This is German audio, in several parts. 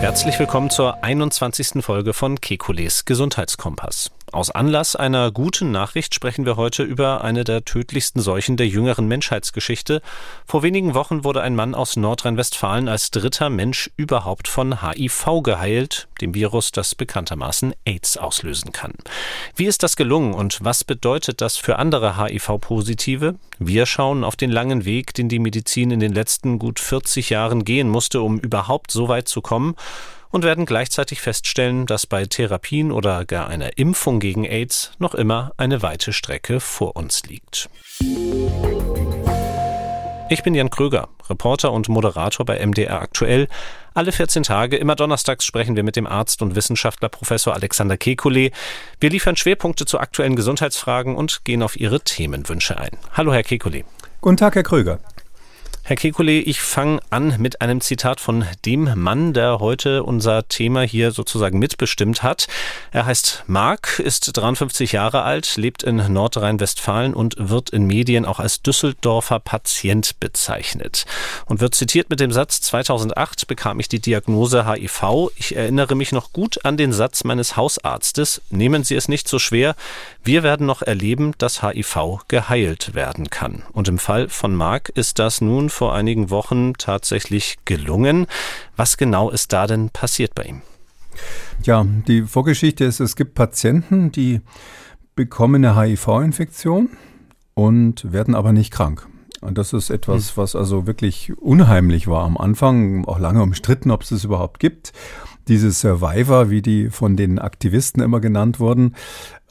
Herzlich willkommen zur 21. Folge von Kekules Gesundheitskompass. Aus Anlass einer guten Nachricht sprechen wir heute über eine der tödlichsten Seuchen der jüngeren Menschheitsgeschichte. Vor wenigen Wochen wurde ein Mann aus Nordrhein-Westfalen als dritter Mensch überhaupt von HIV geheilt, dem Virus, das bekanntermaßen AIDS auslösen kann. Wie ist das gelungen und was bedeutet das für andere HIV-Positive? Wir schauen auf den langen Weg, den die Medizin in den letzten gut 40 Jahren gehen musste, um überhaupt so weit zu kommen und werden gleichzeitig feststellen, dass bei Therapien oder gar einer Impfung gegen AIDS noch immer eine weite Strecke vor uns liegt. Ich bin Jan Kröger, Reporter und Moderator bei MDR Aktuell. Alle 14 Tage, immer donnerstags, sprechen wir mit dem Arzt und Wissenschaftler Professor Alexander Kekulé. Wir liefern Schwerpunkte zu aktuellen Gesundheitsfragen und gehen auf Ihre Themenwünsche ein. Hallo, Herr Kekulé. Guten Tag, Herr Kröger. Herr Kekulé, ich fange an mit einem Zitat von dem Mann, der heute unser Thema hier sozusagen mitbestimmt hat. Er heißt Mark, ist 53 Jahre alt, lebt in Nordrhein-Westfalen und wird in Medien auch als Düsseldorfer Patient bezeichnet und wird zitiert mit dem Satz 2008 bekam ich die Diagnose HIV. Ich erinnere mich noch gut an den Satz meines Hausarztes, nehmen Sie es nicht so schwer, wir werden noch erleben, dass HIV geheilt werden kann. Und im Fall von Mark ist das nun vor einigen Wochen tatsächlich gelungen. Was genau ist da denn passiert bei ihm? Ja, die Vorgeschichte ist, es gibt Patienten, die bekommen eine HIV-Infektion und werden aber nicht krank. Und das ist etwas, hm. was also wirklich unheimlich war am Anfang, auch lange umstritten, ob es das überhaupt gibt. Diese Survivor, wie die von den Aktivisten immer genannt wurden,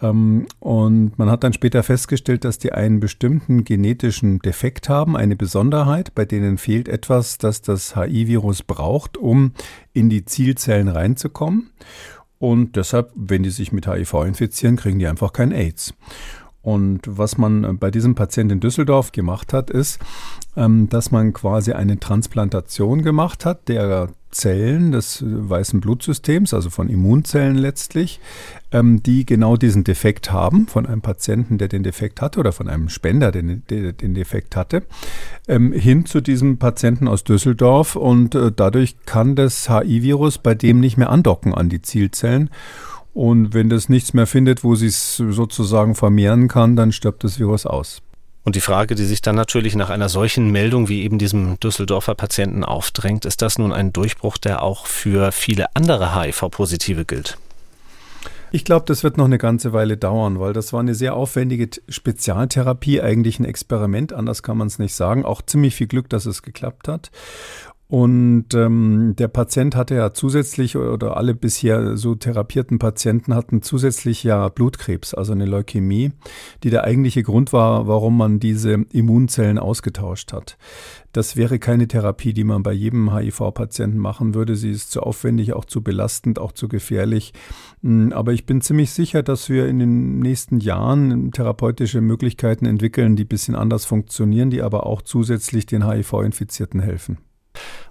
ähm, und man hat dann später festgestellt, dass die einen bestimmten genetischen Defekt haben, eine Besonderheit, bei denen fehlt etwas, das das HIV-Virus braucht, um in die Zielzellen reinzukommen. Und deshalb, wenn die sich mit HIV infizieren, kriegen die einfach kein AIDS. Und was man bei diesem Patienten in Düsseldorf gemacht hat, ist, ähm, dass man quasi eine Transplantation gemacht hat der Zellen des weißen Blutsystems, also von Immunzellen letztlich, ähm, die genau diesen Defekt haben, von einem Patienten, der den Defekt hatte oder von einem Spender, der den Defekt hatte, ähm, hin zu diesem Patienten aus Düsseldorf. Und äh, dadurch kann das HIV-Virus bei dem nicht mehr andocken an die Zielzellen. Und wenn das nichts mehr findet, wo sie es sozusagen vermehren kann, dann stirbt das Virus aus. Und die Frage, die sich dann natürlich nach einer solchen Meldung wie eben diesem Düsseldorfer Patienten aufdrängt, ist das nun ein Durchbruch, der auch für viele andere HIV-Positive gilt? Ich glaube, das wird noch eine ganze Weile dauern, weil das war eine sehr aufwendige Spezialtherapie, eigentlich ein Experiment, anders kann man es nicht sagen. Auch ziemlich viel Glück, dass es geklappt hat. Und ähm, der Patient hatte ja zusätzlich oder alle bisher so therapierten Patienten hatten zusätzlich ja Blutkrebs, also eine Leukämie, die der eigentliche Grund war, warum man diese Immunzellen ausgetauscht hat. Das wäre keine Therapie, die man bei jedem HIV-Patienten machen würde. Sie ist zu aufwendig, auch zu belastend, auch zu gefährlich. Hm, aber ich bin ziemlich sicher, dass wir in den nächsten Jahren therapeutische Möglichkeiten entwickeln, die ein bisschen anders funktionieren, die aber auch zusätzlich den HIV-Infizierten helfen.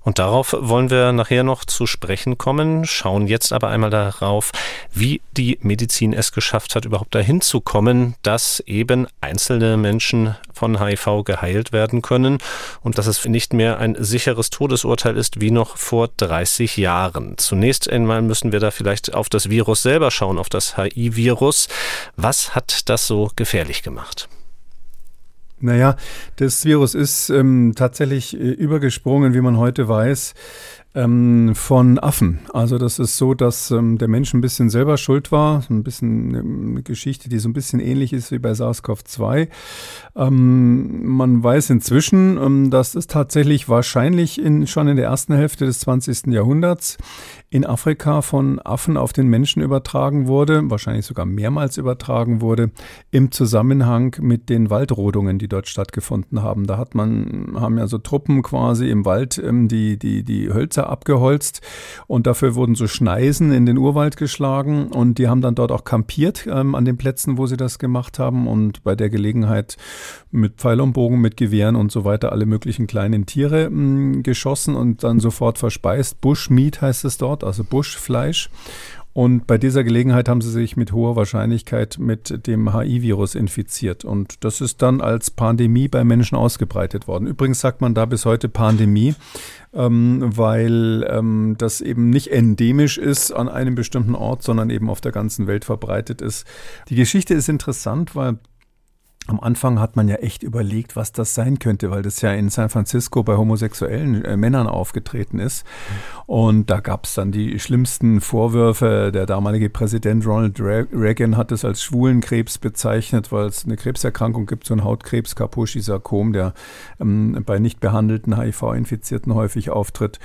Und darauf wollen wir nachher noch zu sprechen kommen, schauen jetzt aber einmal darauf, wie die Medizin es geschafft hat, überhaupt dahin zu kommen, dass eben einzelne Menschen von HIV geheilt werden können und dass es nicht mehr ein sicheres Todesurteil ist wie noch vor 30 Jahren. Zunächst einmal müssen wir da vielleicht auf das Virus selber schauen, auf das HIV-Virus. Was hat das so gefährlich gemacht? Naja, das Virus ist ähm, tatsächlich äh, übergesprungen, wie man heute weiß, ähm, von Affen. Also das ist so, dass ähm, der Mensch ein bisschen selber schuld war. ein bisschen ähm, eine Geschichte, die so ein bisschen ähnlich ist wie bei SARS-CoV-2. Ähm, man weiß inzwischen, ähm, dass es tatsächlich wahrscheinlich in, schon in der ersten Hälfte des 20. Jahrhunderts in Afrika von Affen auf den Menschen übertragen wurde, wahrscheinlich sogar mehrmals übertragen wurde, im Zusammenhang mit den Waldrodungen, die dort stattgefunden haben. Da hat man, haben ja so Truppen quasi im Wald ähm, die, die, die Hölzer abgeholzt und dafür wurden so Schneisen in den Urwald geschlagen und die haben dann dort auch kampiert ähm, an den Plätzen, wo sie das gemacht haben und bei der Gelegenheit mit Pfeil und Bogen, mit Gewehren und so weiter alle möglichen kleinen Tiere mh, mm, geschossen und dann sofort verspeist. Bushmeat heißt es dort, also Buschfleisch. Und bei dieser Gelegenheit haben sie sich mit hoher Wahrscheinlichkeit mit dem HIV-Virus infiziert. Und das ist dann als Pandemie bei Menschen ausgebreitet worden. Übrigens sagt man da bis heute Pandemie, ähm, weil ähm, das eben nicht endemisch ist an einem bestimmten Ort, sondern eben auf der ganzen Welt verbreitet ist. Die Geschichte ist interessant, weil am Anfang hat man ja echt überlegt, was das sein könnte, weil das ja in San Francisco bei homosexuellen äh, Männern aufgetreten ist. Und da gab es dann die schlimmsten Vorwürfe. Der damalige Präsident Ronald Reagan hat es als Schwulenkrebs bezeichnet, weil es eine Krebserkrankung gibt, so ein Hautkrebs, Kaposi-Sarkom, der ähm, bei nicht behandelten HIV-Infizierten häufig auftritt.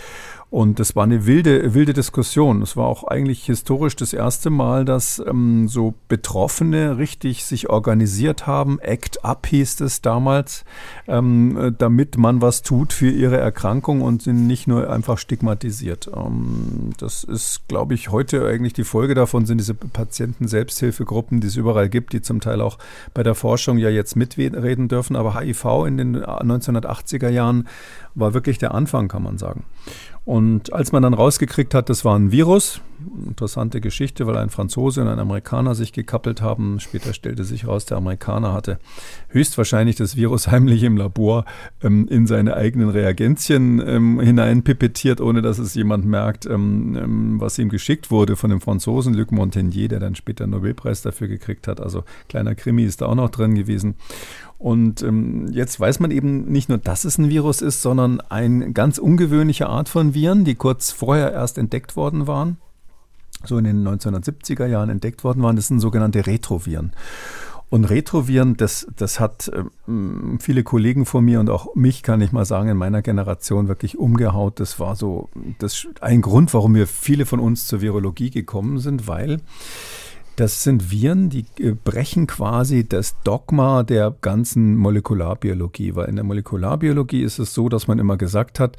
Und das war eine wilde, wilde Diskussion. Es war auch eigentlich historisch das erste Mal, dass ähm, so Betroffene richtig sich organisiert haben. Act Up hieß es damals, ähm, damit man was tut für ihre Erkrankung und sind nicht nur einfach stigmatisiert. Ähm, das ist, glaube ich, heute eigentlich die Folge davon sind diese Patienten-Selbsthilfegruppen, die es überall gibt, die zum Teil auch bei der Forschung ja jetzt mitreden dürfen. Aber HIV in den 1980er Jahren war wirklich der Anfang, kann man sagen. Und als man dann rausgekriegt hat, das war ein Virus, interessante Geschichte, weil ein Franzose und ein Amerikaner sich gekappelt haben. Später stellte sich heraus, der Amerikaner hatte höchstwahrscheinlich das Virus heimlich im Labor ähm, in seine eigenen Reagenzien ähm, hineinpipettiert, ohne dass es jemand merkt, ähm, ähm, was ihm geschickt wurde von dem Franzosen Luc Montagnier, der dann später einen Nobelpreis dafür gekriegt hat. Also kleiner Krimi ist da auch noch drin gewesen. Und ähm, jetzt weiß man eben nicht nur, dass es ein Virus ist, sondern eine ganz ungewöhnliche Art von Viren, die kurz vorher erst entdeckt worden waren, so in den 1970er Jahren entdeckt worden waren. Das sind sogenannte Retroviren. Und Retroviren, das, das hat ähm, viele Kollegen von mir und auch mich, kann ich mal sagen, in meiner Generation wirklich umgehaut. Das war so das, ein Grund, warum wir viele von uns zur Virologie gekommen sind, weil das sind Viren, die äh, brechen quasi das Dogma der ganzen Molekularbiologie, weil in der Molekularbiologie ist es so, dass man immer gesagt hat,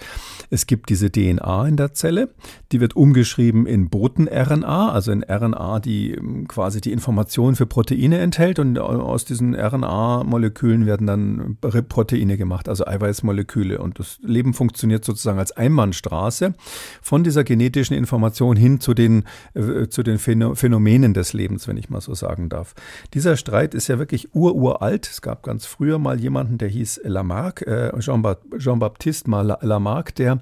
es gibt diese DNA in der Zelle, die wird umgeschrieben in Boten-RNA, also in RNA, die ähm, quasi die Informationen für Proteine enthält und aus diesen RNA-Molekülen werden dann Proteine gemacht, also Eiweißmoleküle und das Leben funktioniert sozusagen als Einbahnstraße von dieser genetischen Information hin zu den, äh, zu den Phänomenen des Lebens. Lebens, wenn ich mal so sagen darf. Dieser Streit ist ja wirklich ururalt. Es gab ganz früher mal jemanden, der hieß Lamarck, äh, Jean-Baptiste Jean Lamarck, der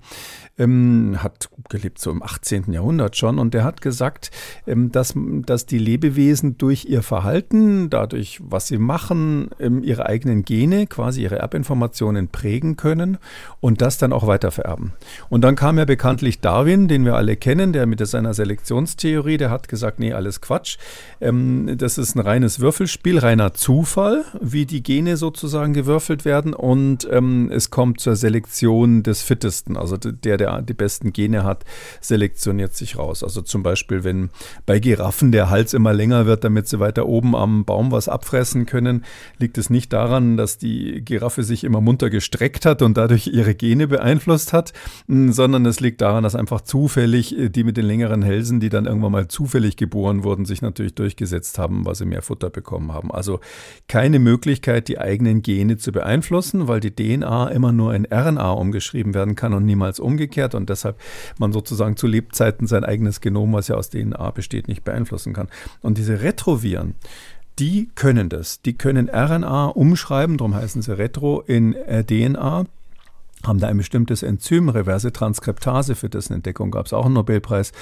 ähm, hat gelebt so im 18. Jahrhundert schon und der hat gesagt, ähm, dass, dass die Lebewesen durch ihr Verhalten, dadurch, was sie machen, ähm, ihre eigenen Gene, quasi ihre Erbinformationen prägen können und das dann auch weitervererben. Und dann kam ja bekanntlich Darwin, den wir alle kennen, der mit seiner Selektionstheorie, der hat gesagt, nee, alles Quatsch. Ähm, das ist ein reines Würfelspiel, reiner Zufall, wie die Gene sozusagen gewürfelt werden und ähm, es kommt zur Selektion des Fittesten, also der, der die besten Gene hat, selektioniert sich raus. Also zum Beispiel, wenn bei Giraffen der Hals immer länger wird, damit sie weiter oben am Baum was abfressen können, liegt es nicht daran, dass die Giraffe sich immer munter gestreckt hat und dadurch ihre Gene beeinflusst hat, sondern es liegt daran, dass einfach zufällig äh, die mit den längeren Hälsen, die dann irgendwann mal zufällig geboren wurden, sich natürlich durchgesetzt haben, weil sie mehr Futter bekommen haben. Also keine Möglichkeit, die eigenen Gene zu beeinflussen, weil die DNA immer nur in RNA umgeschrieben werden kann und niemals umgekehrt umgekehrt und deshalb man sozusagen zu Lebzeiten sein eigenes Genom, was ja aus DNA besteht, nicht beeinflussen kann. Und diese Retroviren, die können das. Die können RNA umschreiben, darum heißen sie Retro in äh, DNA haben da ein bestimmtes Enzym, reverse Transkriptase, für dessen Entdeckung gab es auch einen Nobelpreis.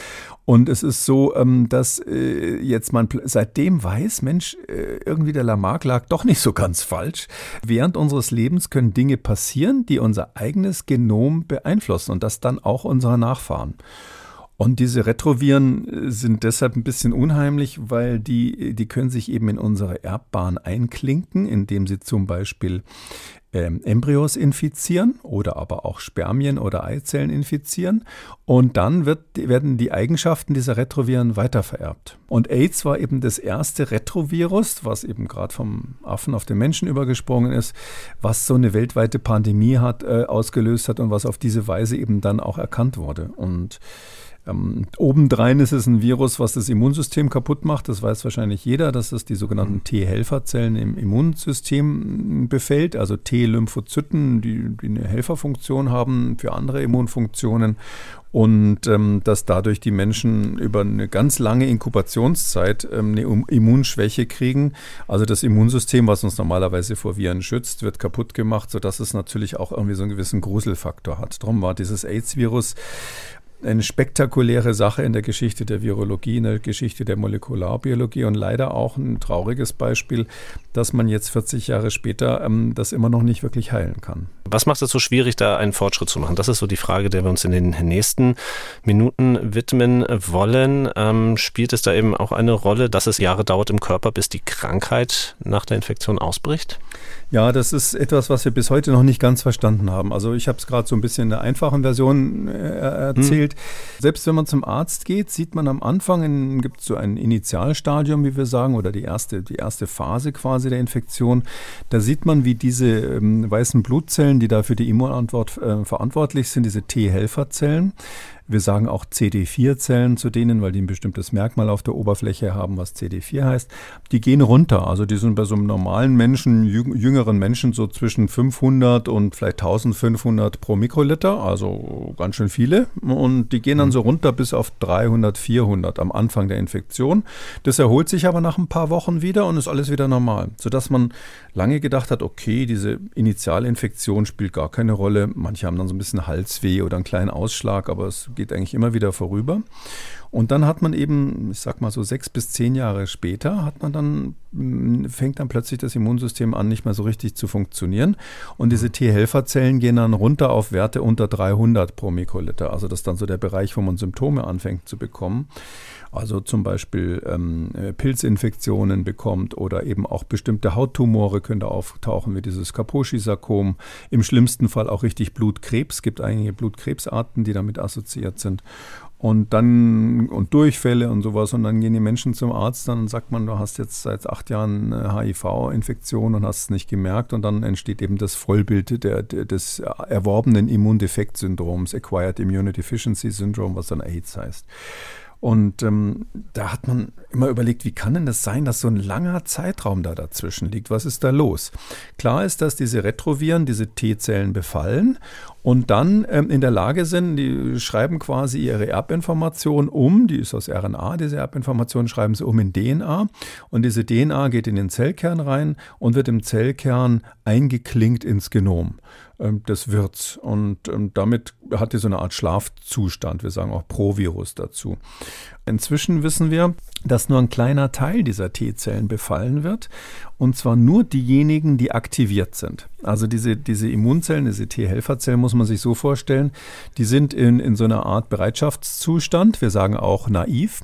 Und es ist so, ähm, dass äh, jetzt man seitdem weiß, Mensch, äh, irgendwie der Lamarck lag doch nicht so ganz falsch. Während unseres Lebens können Dinge passieren, die unser eigenes Genom beeinflussen und das dann auch unsere Nachfahren. Und diese Retroviren äh, sind deshalb ein bisschen unheimlich, weil die, die können sich eben in unsere Erbbahn einklinken, indem sie zum Beispiel ähm, Embryos infizieren oder aber auch Spermien oder Eizellen infizieren. Und dann wird, werden die Eigenschaften dieser Retroviren weitervererbt. Und AIDS war eben das erste Retrovirus, was eben gerade vom Affen auf den Menschen übergesprungen ist, was so eine weltweite Pandemie hat, äh, ausgelöst hat und was auf diese Weise eben dann auch erkannt wurde. Und ähm, obendrein ist es ein Virus, was das Immunsystem kaputt macht. Das weiß wahrscheinlich jeder, dass es die sogenannten T-Helferzellen im Immunsystem befällt. Also T-Lymphozyten, die, die eine Helferfunktion haben für andere Immunfunktionen und ähm, dass dadurch die Menschen über eine ganz lange Inkubationszeit ähm, eine Immunschwäche kriegen. Also das Immunsystem, was uns normalerweise vor Viren schützt, wird kaputt gemacht, sodass es natürlich auch irgendwie so einen gewissen Gruselfaktor hat. Darum war dieses AIDS-Virus eine spektakuläre Sache in der Geschichte der Virologie, in der Geschichte der Molekularbiologie und leider auch ein trauriges Beispiel, dass man jetzt 40 Jahre später ähm, das immer noch nicht wirklich heilen kann. Was macht es so schwierig, da einen Fortschritt zu machen? Das ist so die Frage, der wir uns in den nächsten Minuten widmen wollen. Ähm, spielt es da eben auch eine Rolle, dass es Jahre dauert im Körper, bis die Krankheit nach der Infektion ausbricht? Ja, das ist etwas, was wir bis heute noch nicht ganz verstanden haben. Also ich habe es gerade so ein bisschen in der einfachen Version äh, erzählt. Hm. Selbst wenn man zum Arzt geht, sieht man am Anfang, gibt es so ein Initialstadium, wie wir sagen, oder die erste, die erste Phase quasi der Infektion. Da sieht man, wie diese ähm, weißen Blutzellen, die da für die Immunantwort äh, verantwortlich sind, diese T-Helferzellen, wir sagen auch CD4-Zellen zu denen, weil die ein bestimmtes Merkmal auf der Oberfläche haben, was CD4 heißt. Die gehen runter. Also die sind bei so einem normalen Menschen, jüngeren Menschen so zwischen 500 und vielleicht 1500 pro Mikroliter, also ganz schön viele. Und die gehen dann so runter bis auf 300, 400 am Anfang der Infektion. Das erholt sich aber nach ein paar Wochen wieder und ist alles wieder normal, sodass man lange gedacht hat, okay, diese Initialinfektion spielt gar keine Rolle. Manche haben dann so ein bisschen Halsweh oder einen kleinen Ausschlag, aber es geht eigentlich immer wieder vorüber. Und dann hat man eben, ich sag mal so sechs bis zehn Jahre später, hat man dann, mm, fängt dann plötzlich das Immunsystem an, nicht mehr so richtig zu funktionieren. Und diese T-Helferzellen gehen dann runter auf Werte unter 300 pro Mikroliter. Also das ist dann so der Bereich, wo man Symptome anfängt zu bekommen. Also zum Beispiel ähm, Pilzinfektionen bekommt oder eben auch bestimmte Hauttumore können da auftauchen, wie dieses Kaposi-Sarkom. Im schlimmsten Fall auch richtig Blutkrebs. Es gibt einige Blutkrebsarten, die damit assoziiert sind. Und dann und Durchfälle und sowas. Und dann gehen die Menschen zum Arzt, dann sagt man, du hast jetzt seit acht Jahren HIV-Infektion und hast es nicht gemerkt. Und dann entsteht eben das Vollbild der, der, des erworbenen Immundefekt-Syndroms, Acquired Immunity Deficiency Syndrome, was dann AIDS heißt. Und ähm, da hat man immer überlegt, wie kann denn das sein, dass so ein langer Zeitraum da dazwischen liegt? Was ist da los? Klar ist, dass diese Retroviren diese T-Zellen befallen und dann ähm, in der Lage sind, die schreiben quasi ihre Erbinformation um, die ist aus RNA, diese Erbinformation schreiben sie um in DNA und diese DNA geht in den Zellkern rein und wird im Zellkern eingeklinkt ins Genom ähm, des Wirts. Und ähm, damit hat die so eine Art Schlafzustand. Wir sagen auch Provirus dazu. Inzwischen wissen wir, dass nur ein kleiner Teil dieser T-Zellen befallen wird. Und zwar nur diejenigen, die aktiviert sind. Also diese, diese Immunzellen, diese T-Helferzellen muss man sich so vorstellen, die sind in, in so einer Art Bereitschaftszustand. Wir sagen auch naiv.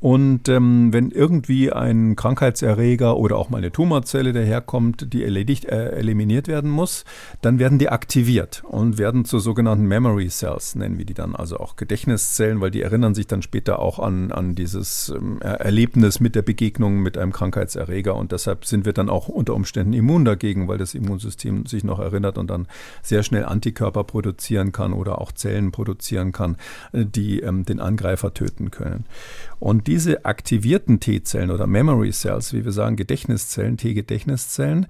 Und ähm, wenn irgendwie ein Krankheitserreger oder auch mal eine Tumorzelle daherkommt, die erledigt, äh, eliminiert werden muss, dann werden die aktiviert und werden zu sogenannten Memory Cells, nennen wir die dann, also auch Gedächtniszellen, weil die erinnern sich dann später auch an, an dieses ähm, Erlebnis mit der Begegnung mit einem Krankheitserreger. Und deshalb sind wir dann auch unter Umständen immun dagegen, weil das Immunsystem sich noch erinnert und dann sehr schnell Antikörper produzieren kann oder auch Zellen produzieren kann, äh, die ähm, den Angreifer töten können. Und diese aktivierten T-Zellen oder Memory Cells, wie wir sagen, Gedächtniszellen, T-Gedächtniszellen,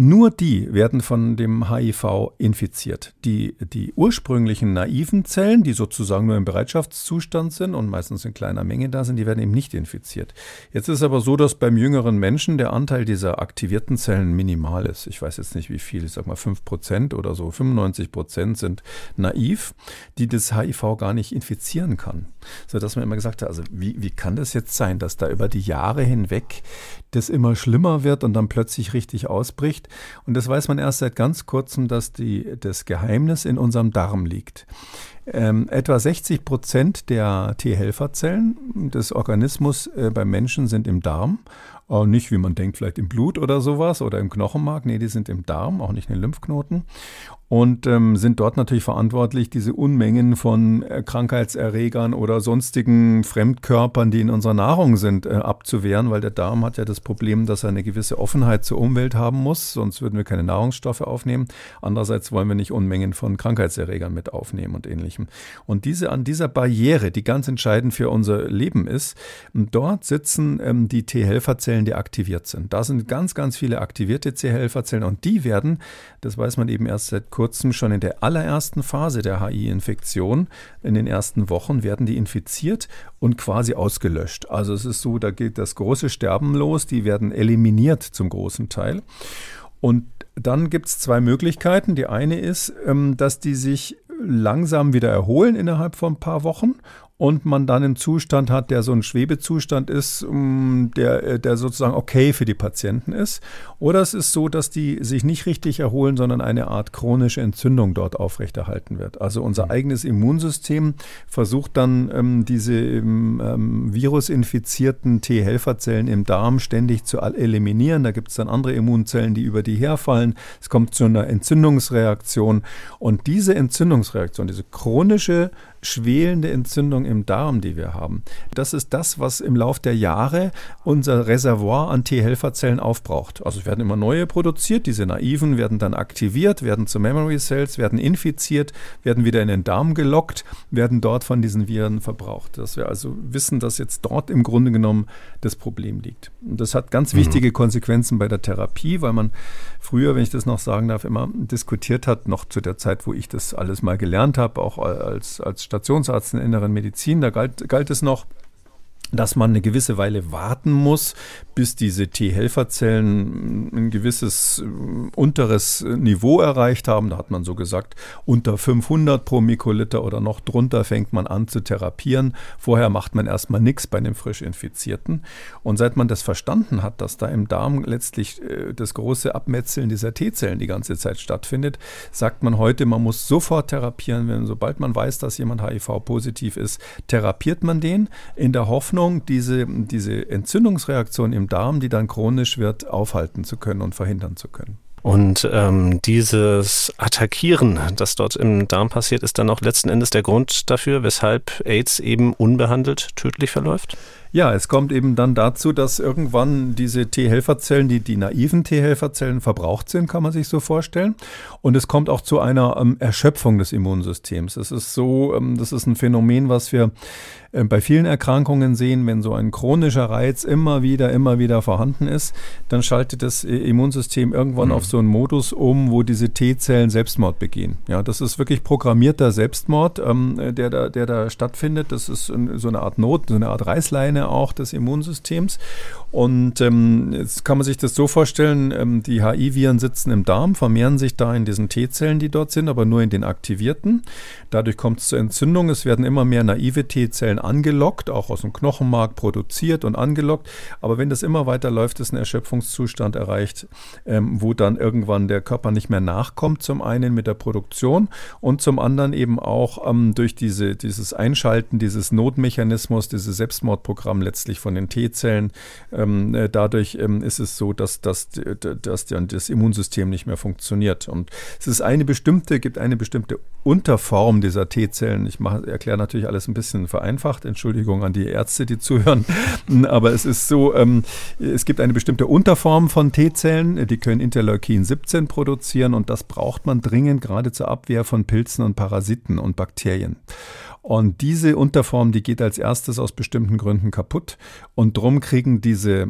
nur die werden von dem HIV infiziert. Die, die ursprünglichen naiven Zellen, die sozusagen nur im Bereitschaftszustand sind und meistens in kleiner Menge da sind, die werden eben nicht infiziert. Jetzt ist aber so, dass beim jüngeren Menschen der Anteil dieser aktivierten Zellen minimal ist. Ich weiß jetzt nicht wie viel, ich sag mal 5 Prozent oder so. 95 Prozent sind naiv, die das HIV gar nicht infizieren kann. So dass man immer gesagt hat, also wie, wie kann das jetzt sein, dass da über die Jahre hinweg das immer schlimmer wird und dann plötzlich richtig ausbricht? Und das weiß man erst seit ganz kurzem, dass die, das Geheimnis in unserem Darm liegt. Ähm, etwa 60 Prozent der T-Helferzellen des Organismus äh, beim Menschen sind im Darm. Auch nicht, wie man denkt, vielleicht im Blut oder sowas oder im Knochenmark. Nee, die sind im Darm, auch nicht in den Lymphknoten. Und ähm, sind dort natürlich verantwortlich, diese Unmengen von äh, Krankheitserregern oder sonstigen Fremdkörpern, die in unserer Nahrung sind, äh, abzuwehren, weil der Darm hat ja das Problem, dass er eine gewisse Offenheit zur Umwelt haben muss, sonst würden wir keine Nahrungsstoffe aufnehmen. Andererseits wollen wir nicht Unmengen von Krankheitserregern mit aufnehmen und ähnlichem. Und diese an dieser Barriere, die ganz entscheidend für unser Leben ist, dort sitzen ähm, die T-Helferzellen, die aktiviert sind. Da sind ganz, ganz viele aktivierte T-Helferzellen und die werden, das weiß man eben erst seit kurzem schon in der allerersten Phase der HI-Infektion, in den ersten Wochen, werden die infiziert und quasi ausgelöscht. Also es ist so, da geht das große Sterben los, die werden eliminiert zum großen Teil. Und dann gibt es zwei Möglichkeiten. Die eine ist, ähm, dass die sich langsam wieder erholen innerhalb von ein paar Wochen und man dann einen Zustand hat, der so ein Schwebezustand ist, mm, der, äh, der sozusagen okay für die Patienten ist. Oder es ist so, dass die sich nicht richtig erholen, sondern eine Art chronische Entzündung dort aufrechterhalten wird. Also unser mhm. eigenes Immunsystem versucht dann ähm, diese ähm, virusinfizierten T-Helferzellen im Darm ständig zu eliminieren. Da gibt es dann andere Immunzellen, die über die herfallen. Es kommt zu einer Entzündungsreaktion. Und diese Entzündungsreaktion, diese chronische schwelende Entzündung im Darm, die wir haben. Das ist das, was im Lauf der Jahre unser Reservoir an T-Helferzellen aufbraucht. Also es werden immer neue produziert, diese naiven werden dann aktiviert, werden zu Memory Cells, werden infiziert, werden wieder in den Darm gelockt, werden dort von diesen Viren verbraucht. Dass wir also wissen, dass jetzt dort im Grunde genommen das Problem liegt. Und das hat ganz mhm. wichtige Konsequenzen bei der Therapie, weil man früher, wenn ich das noch sagen darf, immer diskutiert hat, noch zu der Zeit, wo ich das alles mal gelernt habe, auch als, als Stationsarzt in inneren Medizin, da galt, galt es noch, dass man eine gewisse Weile warten muss, bis diese T-Helferzellen ein gewisses äh, unteres Niveau erreicht haben. Da hat man so gesagt, unter 500 pro Mikroliter oder noch drunter fängt man an zu therapieren. Vorher macht man erstmal nichts bei einem frisch Infizierten. Und seit man das verstanden hat, dass da im Darm letztlich äh, das große Abmetzeln dieser T-Zellen die ganze Zeit stattfindet, sagt man heute, man muss sofort therapieren. Wenn, sobald man weiß, dass jemand HIV-positiv ist, therapiert man den in der Hoffnung, diese, diese Entzündungsreaktion im Darm, die dann chronisch wird, aufhalten zu können und verhindern zu können. Und ähm, dieses Attackieren, das dort im Darm passiert, ist dann auch letzten Endes der Grund dafür, weshalb AIDS eben unbehandelt tödlich verläuft? Ja, es kommt eben dann dazu, dass irgendwann diese T-Helferzellen, die, die naiven T-Helferzellen verbraucht sind, kann man sich so vorstellen. Und es kommt auch zu einer ähm, Erschöpfung des Immunsystems. Es ist so, ähm, das ist ein Phänomen, was wir äh, bei vielen Erkrankungen sehen, wenn so ein chronischer Reiz immer wieder, immer wieder vorhanden ist, dann schaltet das Immunsystem irgendwann mhm. auf so einen Modus um, wo diese T-Zellen Selbstmord begehen. Ja, das ist wirklich programmierter Selbstmord, ähm, der, da, der da stattfindet. Das ist so eine Art Not, so eine Art Reißleine auch des Immunsystems. Und ähm, jetzt kann man sich das so vorstellen, ähm, die HI-Viren sitzen im Darm, vermehren sich da in diesen T-Zellen, die dort sind, aber nur in den aktivierten. Dadurch kommt es zur Entzündung. Es werden immer mehr naive T-Zellen angelockt, auch aus dem Knochenmark produziert und angelockt. Aber wenn das immer weiter läuft, ist ein Erschöpfungszustand erreicht, ähm, wo dann irgendwann der Körper nicht mehr nachkommt, zum einen mit der Produktion und zum anderen eben auch ähm, durch diese, dieses Einschalten dieses Notmechanismus, dieses Selbstmordprogramm letztlich von den T-Zellen. Ähm, äh, dadurch ähm, ist es so, dass, dass, dass das Immunsystem nicht mehr funktioniert. Und es ist eine bestimmte, gibt eine bestimmte Unterform dieser T-Zellen. Ich erkläre natürlich alles ein bisschen vereinfacht vereinfacht. Entschuldigung an die Ärzte, die zuhören. Aber es ist so, ähm, es gibt eine bestimmte Unterform von T-Zellen, die können Interleukin 17 produzieren und das braucht man dringend gerade zur Abwehr von Pilzen und Parasiten und Bakterien. Und diese Unterform, die geht als erstes aus bestimmten Gründen kaputt. Und drum kriegen diese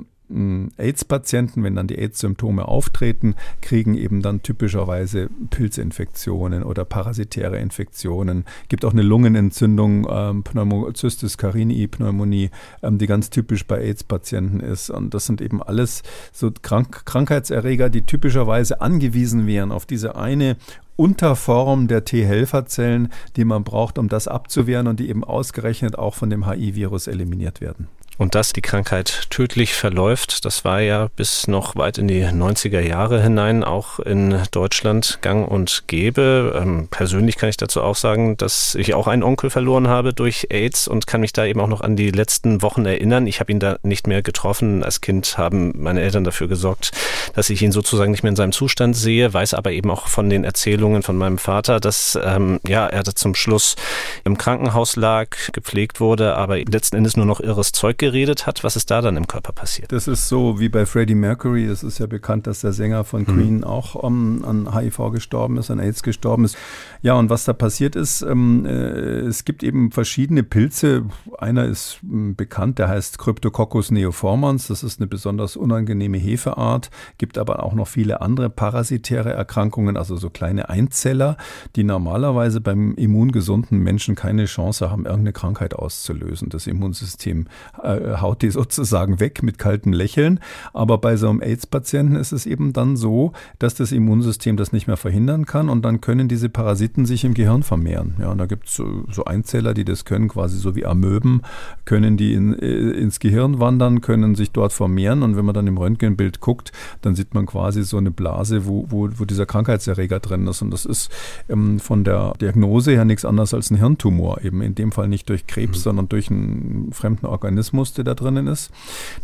AIDS-Patienten, wenn dann die AIDS-Symptome auftreten, kriegen eben dann typischerweise Pilzinfektionen oder parasitäre Infektionen. Gibt auch eine Lungenentzündung, ähm, Pneumocystis carinii, Pneumonie, ähm, die ganz typisch bei AIDS-Patienten ist. Und das sind eben alles so Krank Krankheitserreger, die typischerweise angewiesen wären auf diese eine Unterform der T-Helferzellen, die man braucht, um das abzuwehren und die eben ausgerechnet auch von dem HI-Virus eliminiert werden. Und dass die Krankheit tödlich verläuft, das war ja bis noch weit in die 90er Jahre hinein auch in Deutschland gang und gäbe. Ähm, persönlich kann ich dazu auch sagen, dass ich auch einen Onkel verloren habe durch AIDS und kann mich da eben auch noch an die letzten Wochen erinnern. Ich habe ihn da nicht mehr getroffen. Als Kind haben meine Eltern dafür gesorgt, dass ich ihn sozusagen nicht mehr in seinem Zustand sehe, weiß aber eben auch von den Erzählungen von meinem Vater, dass ähm, ja, er zum Schluss im Krankenhaus lag, gepflegt wurde, aber letzten Endes nur noch irres Zeug geredet hat, was ist da dann im Körper passiert? Das ist so wie bei Freddie Mercury. Es ist ja bekannt, dass der Sänger von mhm. Queen mhm. auch um, an HIV gestorben ist, an AIDS gestorben ist. Ja, und was da passiert ist, ähm, äh, es gibt eben verschiedene Pilze. Einer ist äh, bekannt, der heißt Cryptococcus neoformans. Das ist eine besonders unangenehme Hefeart, gibt aber auch noch viele andere parasitäre Erkrankungen, also so kleine Einzeller, die normalerweise beim immungesunden Menschen keine Chance haben, irgendeine Krankheit auszulösen. Das Immunsystem äh, haut die sozusagen weg mit kalten Lächeln. Aber bei so einem AIDS-Patienten ist es eben dann so, dass das Immunsystem das nicht mehr verhindern kann und dann können diese Parasiten sich im Gehirn vermehren. Ja, und da gibt es so, so, Einzeller, die das können, quasi so wie Amöben, können die in, äh, ins Gehirn wandern, können sich dort vermehren und wenn man dann im Röntgenbild guckt, dann sieht man quasi so eine Blase, wo, wo, wo dieser Krankheitserreger drin ist. Und das ist ähm, von der Diagnose her nichts anderes als ein Hirntumor. Eben in dem Fall nicht durch Krebs, mhm. sondern durch einen fremden Organismus, der da drinnen ist.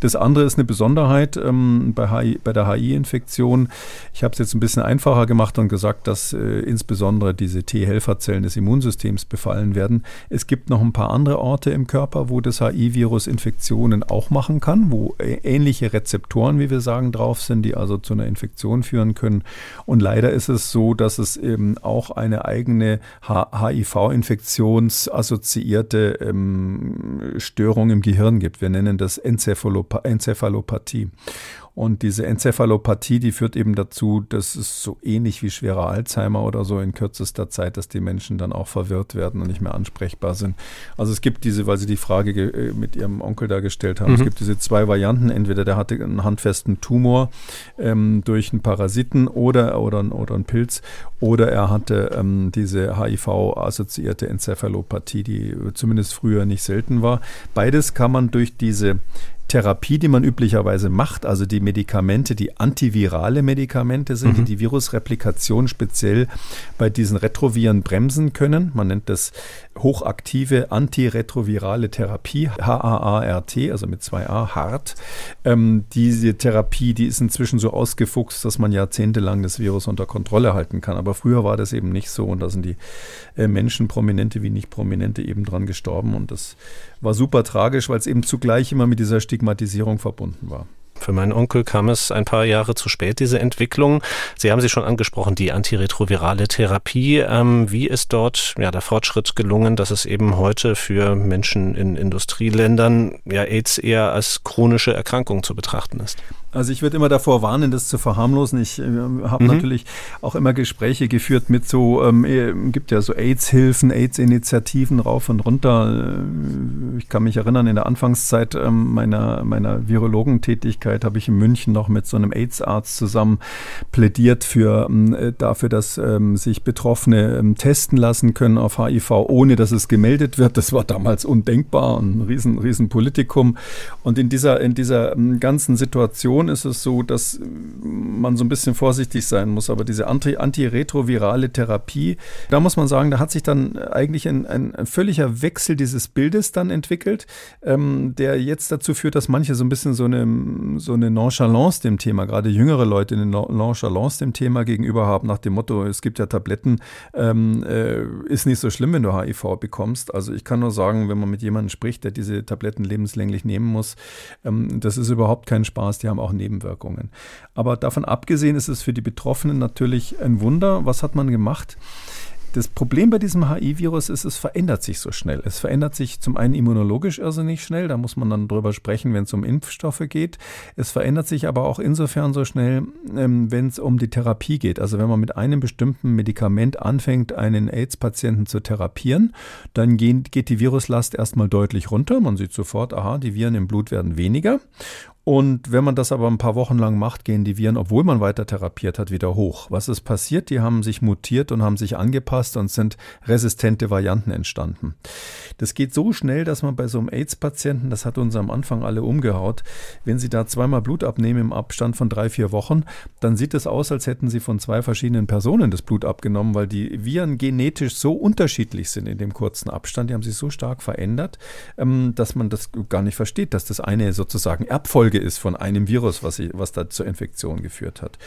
Das andere ist eine Besonderheit ähm, bei, HI, bei der HI-Infektion. Ich habe es jetzt ein bisschen einfacher gemacht und gesagt, dass äh, insbesondere diese T-Helferzellen des Immunsystems befallen werden. Es gibt noch ein paar andere Orte im Körper, wo das HI-Virus Infektionen auch machen kann, wo äh, ähnliche Rezeptoren, wie wir sagen, drauf sind, die also zu einer Infektion führen können. Und leider ist es so, dass es eben auch eine eigene HIV-infektionsassoziierte ähm, Störung im Gehirn gibt. Wir nennen das Enzephalop Enzephalopathie. Und diese Enzephalopathie, die führt eben dazu, dass es so ähnlich wie schwerer Alzheimer oder so in kürzester Zeit, dass die Menschen dann auch verwirrt werden und nicht mehr ansprechbar sind. Also es gibt diese, weil Sie die Frage äh, mit Ihrem Onkel da gestellt haben, mhm. es gibt diese zwei Varianten. Entweder der hatte einen handfesten Tumor ähm, durch einen Parasiten oder, oder, oder einen Pilz oder er hatte ähm, diese HIV-assoziierte Enzephalopathie, die zumindest früher nicht selten war. Beides kann man durch diese Therapie, die man üblicherweise macht, also die Medikamente, die antivirale Medikamente sind, mhm. die die Virusreplikation speziell bei diesen Retroviren bremsen können. Man nennt das hochaktive antiretrovirale Therapie, HAART, also mit zwei A, HART. Ähm, diese Therapie, die ist inzwischen so ausgefuchst, dass man jahrzehntelang das Virus unter Kontrolle halten kann. Aber früher war das eben nicht so und da sind die äh, Menschen, Prominente wie nicht Prominente, eben dran gestorben und das war super tragisch, weil es eben zugleich immer mit dieser Stigmatisierung verbunden war. Für meinen Onkel kam es ein paar Jahre zu spät, diese Entwicklung. Sie haben sie schon angesprochen, die antiretrovirale Therapie. Ähm, wie ist dort ja, der Fortschritt gelungen, dass es eben heute für Menschen in Industrieländern ja, AIDS eher als chronische Erkrankung zu betrachten ist? Also ich würde immer davor warnen, das zu verharmlosen. Ich äh, habe mhm. natürlich auch immer Gespräche geführt mit so, ähm, äh, gibt ja so AIDS-Hilfen, AIDS-Initiativen rauf und runter. Äh, ich kann mich erinnern, in der Anfangszeit ähm, meiner, meiner Virologentätigkeit habe ich in München noch mit so einem AIDS-Arzt zusammen plädiert für ähm, äh, dafür, dass ähm, sich Betroffene ähm, testen lassen können auf HIV, ohne dass es gemeldet wird. Das war damals undenkbar und ein riesen, riesen Politikum. Und in dieser, in dieser ähm, ganzen Situation Situation ist es so, dass man so ein bisschen vorsichtig sein muss. Aber diese antiretrovirale Therapie, da muss man sagen, da hat sich dann eigentlich ein, ein, ein völliger Wechsel dieses Bildes dann entwickelt, ähm, der jetzt dazu führt, dass manche so ein bisschen so eine, so eine Nonchalance dem Thema, gerade jüngere Leute eine Nonchalance dem Thema gegenüber haben, nach dem Motto, es gibt ja Tabletten, ähm, äh, ist nicht so schlimm, wenn du HIV bekommst. Also ich kann nur sagen, wenn man mit jemandem spricht, der diese Tabletten lebenslänglich nehmen muss, ähm, das ist überhaupt kein Spaß. Die haben auch Nebenwirkungen. Aber davon abgesehen ist es für die Betroffenen natürlich ein Wunder. Was hat man gemacht? Das Problem bei diesem HI-Virus ist, es verändert sich so schnell. Es verändert sich zum einen immunologisch irrsinnig schnell, da muss man dann drüber sprechen, wenn es um Impfstoffe geht. Es verändert sich aber auch insofern so schnell, ähm, wenn es um die Therapie geht. Also wenn man mit einem bestimmten Medikament anfängt, einen AIDS-Patienten zu therapieren, dann geht die Viruslast erstmal deutlich runter. Man sieht sofort, aha, die Viren im Blut werden weniger. Und wenn man das aber ein paar Wochen lang macht, gehen die Viren, obwohl man weiter therapiert hat, wieder hoch. Was ist passiert? Die haben sich mutiert und haben sich angepasst und sind resistente Varianten entstanden. Das geht so schnell, dass man bei so einem AIDS-Patienten, das hat uns am Anfang alle umgehaut, wenn sie da zweimal Blut abnehmen im Abstand von drei, vier Wochen, dann sieht es aus, als hätten sie von zwei verschiedenen Personen das Blut abgenommen, weil die Viren genetisch so unterschiedlich sind in dem kurzen Abstand. Die haben sich so stark verändert, ähm, dass man das gar nicht versteht, dass das eine sozusagen Erbfolge Folge ist von einem Virus, was, ich, was da zur Infektion geführt hat.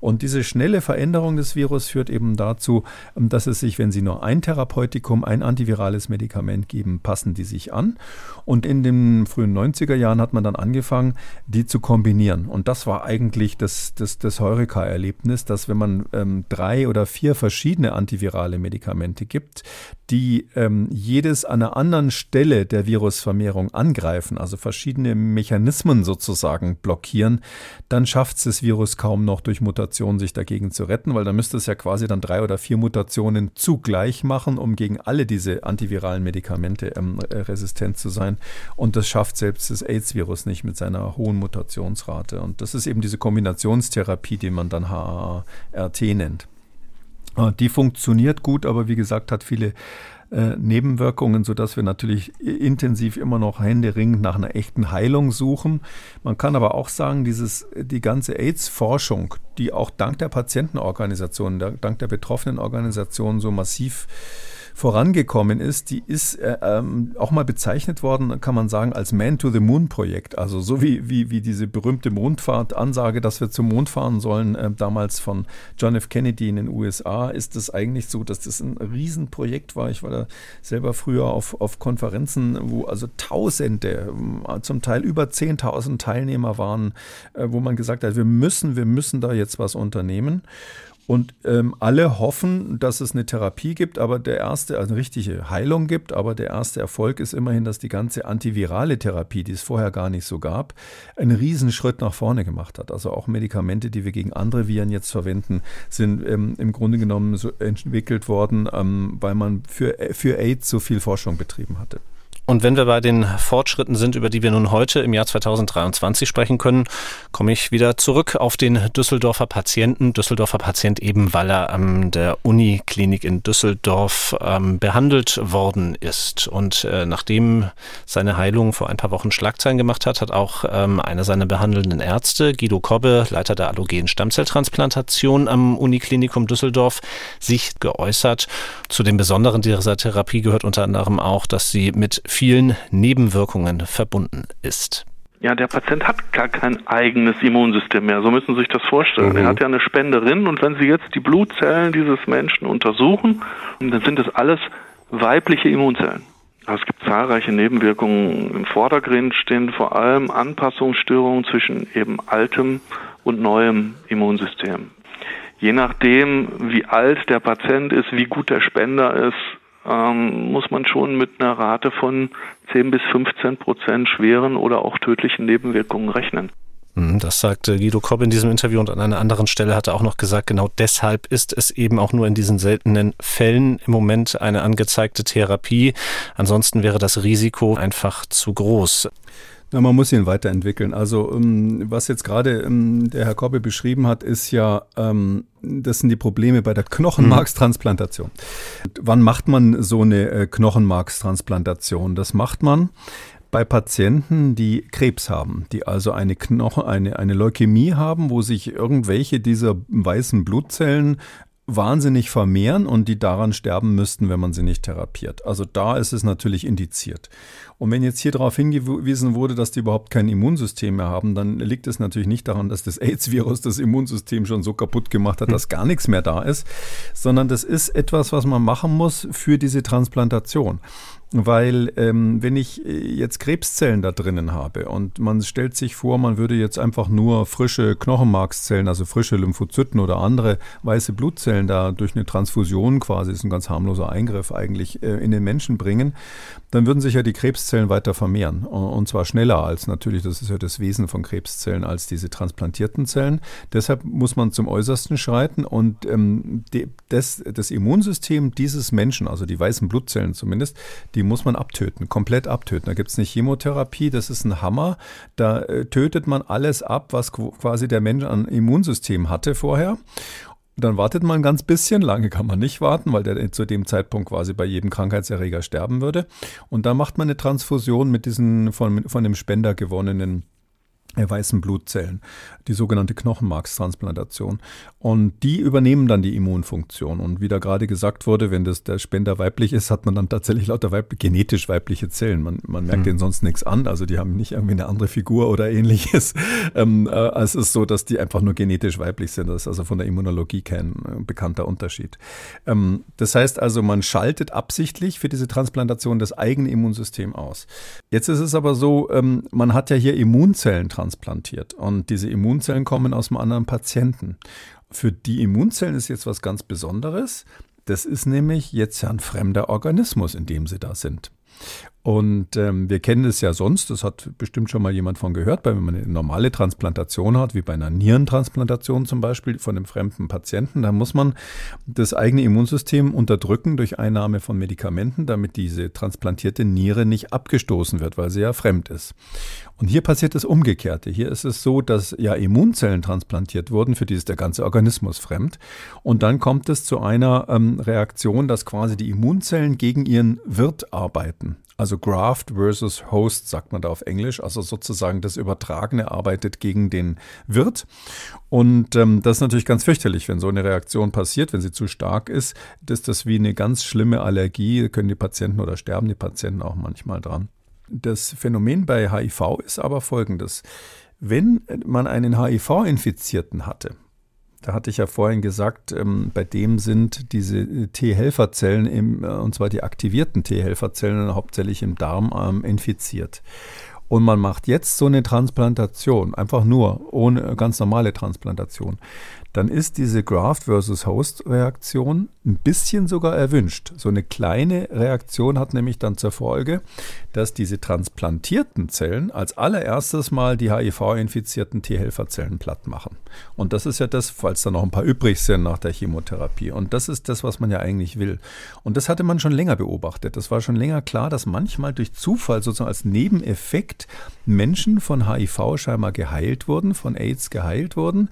Und diese schnelle Veränderung des Virus führt eben dazu, ähm, dass es sich, wenn Sie nur ein Therapeutikum, ein antivirales Medikament geben, passen die sich an. Und in den frühen 90er Jahren hat man dann angefangen, die zu kombinieren. Und das war eigentlich das, das, das Heureka-Erlebnis, dass wenn man ähm, drei oder vier verschiedene antivirale Medikamente gibt, die ähm, jedes an einer anderen Stelle der Virusvermehrung angreifen, also verschiedene Mechanismen sozusagen blockieren, dann schafft es das Virus kaum noch durch Mutationen sich dagegen zu retten, weil da müsste es ja quasi dann drei oder vier Mutationen zugleich machen, um gegen alle diese antiviralen Medikamente ähm, resistent zu sein. Und das schafft selbst das AIDS-Virus nicht mit seiner hohen Mutationsrate. Und das ist eben diese Kombinationstherapie, die man dann HART nennt. Äh, die funktioniert gut, aber wie gesagt, hat viele äh, Nebenwirkungen, sodass wir natürlich intensiv immer noch händeringend nach einer echten Heilung suchen. Man kann aber auch sagen, dieses, die ganze AIDS-Forschung, die auch dank der Patientenorganisationen, dank der betroffenen Organisationen so massiv vorangekommen ist, die ist äh, ähm, auch mal bezeichnet worden, kann man sagen, als Man-to-the-Moon-Projekt. Also so wie, wie, wie diese berühmte Mondfahrt-Ansage, dass wir zum Mond fahren sollen, äh, damals von John F. Kennedy in den USA, ist es eigentlich so, dass das ein Riesenprojekt war. Ich war da selber früher auf, auf Konferenzen, wo also Tausende, äh, zum Teil über 10.000 Teilnehmer waren, äh, wo man gesagt hat, wir müssen, wir müssen da jetzt was unternehmen. Und ähm, alle hoffen, dass es eine Therapie gibt, aber der erste, also eine richtige Heilung gibt, aber der erste Erfolg ist immerhin, dass die ganze antivirale Therapie, die es vorher gar nicht so gab, einen Riesenschritt nach vorne gemacht hat. Also auch Medikamente, die wir gegen andere Viren jetzt verwenden, sind ähm, im Grunde genommen so entwickelt worden, ähm, weil man für, für AIDS so viel Forschung betrieben hatte. Und wenn wir bei den Fortschritten sind, über die wir nun heute im Jahr 2023 sprechen können, komme ich wieder zurück auf den Düsseldorfer Patienten. Düsseldorfer Patient eben, weil er an der Uniklinik in Düsseldorf ähm, behandelt worden ist. Und äh, nachdem seine Heilung vor ein paar Wochen Schlagzeilen gemacht hat, hat auch ähm, einer seiner behandelnden Ärzte, Guido Kobbe, Leiter der allogenen Stammzelltransplantation am Uniklinikum Düsseldorf, sich geäußert. Zu dem Besonderen dieser Therapie gehört unter anderem auch, dass sie mit vielen Nebenwirkungen verbunden ist. Ja, der Patient hat gar kein eigenes Immunsystem mehr. So müssen Sie sich das vorstellen. Mhm. Er hat ja eine Spenderin und wenn Sie jetzt die Blutzellen dieses Menschen untersuchen, dann sind das alles weibliche Immunzellen. Also es gibt zahlreiche Nebenwirkungen. Im Vordergrund stehen vor allem Anpassungsstörungen zwischen eben altem und neuem Immunsystem. Je nachdem, wie alt der Patient ist, wie gut der Spender ist, ähm, muss man schon mit einer Rate von 10 bis 15 Prozent schweren oder auch tödlichen Nebenwirkungen rechnen. Hm, das sagte Guido Kopp in diesem Interview und an einer anderen Stelle hat er auch noch gesagt, genau deshalb ist es eben auch nur in diesen seltenen Fällen im Moment eine angezeigte Therapie. Ansonsten wäre das Risiko einfach zu groß. Na, man muss ihn weiterentwickeln. Also um, was jetzt gerade um, der Herr Kobbe beschrieben hat, ist ja, ähm, das sind die Probleme bei der Knochenmarkstransplantation. Wann macht man so eine äh, Knochenmarkstransplantation? Das macht man bei Patienten, die Krebs haben, die also eine Knochen, eine, eine Leukämie haben, wo sich irgendwelche dieser weißen Blutzellen wahnsinnig vermehren und die daran sterben müssten, wenn man sie nicht therapiert. Also da ist es natürlich indiziert. Und wenn jetzt hier darauf hingewiesen wurde, dass die überhaupt kein Immunsystem mehr haben, dann liegt es natürlich nicht daran, dass das AIDS-Virus das Immunsystem schon so kaputt gemacht hat, hm. dass gar nichts mehr da ist, sondern das ist etwas, was man machen muss für diese Transplantation. Weil ähm, wenn ich äh, jetzt Krebszellen da drinnen habe und man stellt sich vor, man würde jetzt einfach nur frische Knochenmarkszellen, also frische Lymphozyten oder andere weiße Blutzellen Blutzellen da durch eine Transfusion quasi, ist ein ganz harmloser Eingriff eigentlich, äh, in den Menschen bringen, dann würden sich ja die Krebszellen weiter vermehren. Und zwar schneller als natürlich, das ist ja das Wesen von Krebszellen, als diese transplantierten Zellen. Deshalb muss man zum Äußersten schreiten und ähm, die, das, das Immunsystem dieses Menschen, also die weißen Blutzellen zumindest, die muss man abtöten, komplett abtöten. Da gibt es eine Chemotherapie, das ist ein Hammer. Da äh, tötet man alles ab, was quasi der Mensch an Immunsystem hatte vorher. Dann wartet man ganz bisschen, lange kann man nicht warten, weil der zu dem Zeitpunkt quasi bei jedem Krankheitserreger sterben würde. Und dann macht man eine Transfusion mit diesen von, von dem Spender gewonnenen weißen Blutzellen, die sogenannte Knochenmarkstransplantation. Und die übernehmen dann die Immunfunktion. Und wie da gerade gesagt wurde, wenn das der Spender weiblich ist, hat man dann tatsächlich lauter weib genetisch weibliche Zellen. Man, man merkt mhm. denen sonst nichts an. Also die haben nicht irgendwie eine andere Figur oder ähnliches. Ähm, äh, es ist so, dass die einfach nur genetisch weiblich sind. Das ist also von der Immunologie kein äh, bekannter Unterschied. Ähm, das heißt also, man schaltet absichtlich für diese Transplantation das eigene Immunsystem aus. Jetzt ist es aber so, ähm, man hat ja hier Immunzellen transplantiert transplantiert. Und diese Immunzellen kommen aus einem anderen Patienten. Für die Immunzellen ist jetzt was ganz Besonderes. Das ist nämlich jetzt ja ein fremder Organismus, in dem sie da sind. Und ähm, wir kennen es ja sonst, das hat bestimmt schon mal jemand von gehört, wenn man eine normale Transplantation hat, wie bei einer Nierentransplantation zum Beispiel von einem fremden Patienten, dann muss man das eigene Immunsystem unterdrücken durch Einnahme von Medikamenten, damit diese transplantierte Niere nicht abgestoßen wird, weil sie ja fremd ist. Und hier passiert das Umgekehrte. Hier ist es so, dass ja Immunzellen transplantiert wurden, für die ist der ganze Organismus fremd. Und dann kommt es zu einer ähm, Reaktion, dass quasi die Immunzellen gegen ihren Wirt arbeiten. Also Graft versus Host sagt man da auf Englisch. Also sozusagen das Übertragene arbeitet gegen den Wirt. Und ähm, das ist natürlich ganz fürchterlich, wenn so eine Reaktion passiert, wenn sie zu stark ist. ist das wie eine ganz schlimme Allergie, können die Patienten oder sterben die Patienten auch manchmal dran. Das Phänomen bei HIV ist aber folgendes. Wenn man einen HIV-Infizierten hatte, da hatte ich ja vorhin gesagt, ähm, bei dem sind diese T-Helferzellen, äh, und zwar die aktivierten T-Helferzellen, hauptsächlich im Darm ähm, infiziert. Und man macht jetzt so eine Transplantation, einfach nur ohne ganz normale Transplantation dann ist diese Graft versus Host Reaktion ein bisschen sogar erwünscht. So eine kleine Reaktion hat nämlich dann zur Folge, dass diese transplantierten Zellen als allererstes mal die HIV-infizierten T-Helferzellen platt machen. Und das ist ja das, falls da noch ein paar übrig sind nach der Chemotherapie. Und das ist das, was man ja eigentlich will. Und das hatte man schon länger beobachtet. Das war schon länger klar, dass manchmal durch Zufall sozusagen als Nebeneffekt Menschen von HIV scheinbar geheilt wurden, von AIDS geheilt wurden,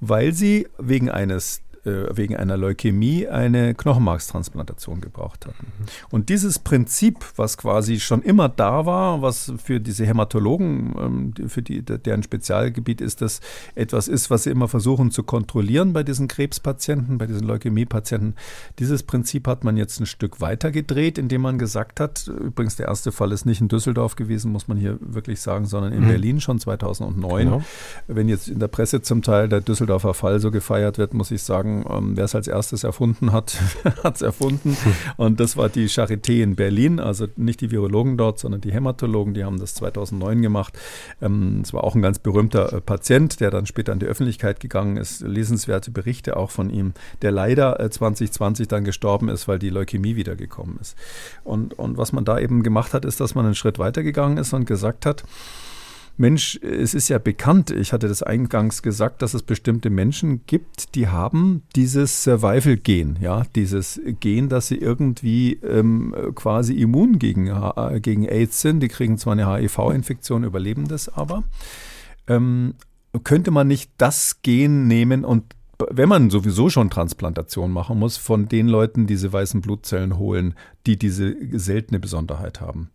weil sie wegen eines wegen einer Leukämie eine Knochenmarkstransplantation gebraucht hatten. Mhm. Und dieses Prinzip, was quasi schon immer da war, was für diese Hämatologen, ähm, für die, deren Spezialgebiet ist, das etwas ist, was sie immer versuchen zu kontrollieren bei diesen Krebspatienten, bei diesen Leukämiepatienten. Dieses Prinzip hat man jetzt ein Stück weiter gedreht, indem man gesagt hat, übrigens der erste Fall ist nicht in Düsseldorf gewesen, muss man hier wirklich sagen, sondern in mhm. Berlin schon 2009. Genau. Wenn jetzt in der Presse zum Teil der Düsseldorfer Fall so gefeiert wird, muss ich sagen, ähm, wer es als erstes erfunden hat, hat es erfunden. Und das war die Charité in Berlin, also nicht die Virologen dort, sondern die Hämatologen, die haben das 2009 gemacht. Ähm, es war auch ein ganz berühmter äh, Patient, der dann später in die Öffentlichkeit gegangen ist. Lesenswerte Berichte auch von ihm, der leider äh, 2020 dann gestorben ist, weil die Leukämie wiedergekommen ist. Und, und was man da eben gemacht hat, ist, dass man einen Schritt weitergegangen ist und gesagt hat, Mensch, es ist ja bekannt, ich hatte das eingangs gesagt, dass es bestimmte Menschen gibt, die haben dieses Survival-Gen, ja, dieses Gen, dass sie irgendwie ähm, quasi immun gegen, äh, gegen AIDS sind. Die kriegen zwar eine HIV-Infektion, überleben das aber. Ähm, könnte man nicht das Gen nehmen und wenn man sowieso schon Transplantation machen muss, von den Leuten diese weißen Blutzellen holen, die diese seltene Besonderheit haben.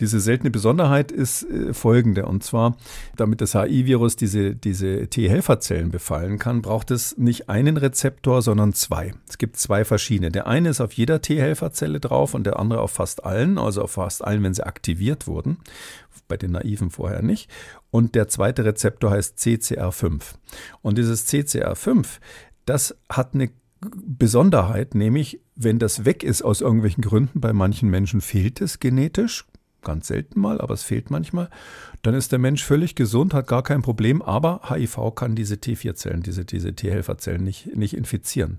Diese seltene Besonderheit ist äh, folgende, und zwar, damit das HIV-Virus diese, diese T-Helferzellen befallen kann, braucht es nicht einen Rezeptor, sondern zwei. Es gibt zwei verschiedene. Der eine ist auf jeder T-Helferzelle drauf und der andere auf fast allen, also auf fast allen, wenn sie aktiviert wurden bei den Naiven vorher nicht. Und der zweite Rezeptor heißt CCR5. Und dieses CCR5, das hat eine Besonderheit, nämlich wenn das weg ist aus irgendwelchen Gründen, bei manchen Menschen fehlt es genetisch, ganz selten mal, aber es fehlt manchmal, dann ist der Mensch völlig gesund, hat gar kein Problem, aber HIV kann diese T4-Zellen, diese, diese T-Helferzellen nicht, nicht infizieren.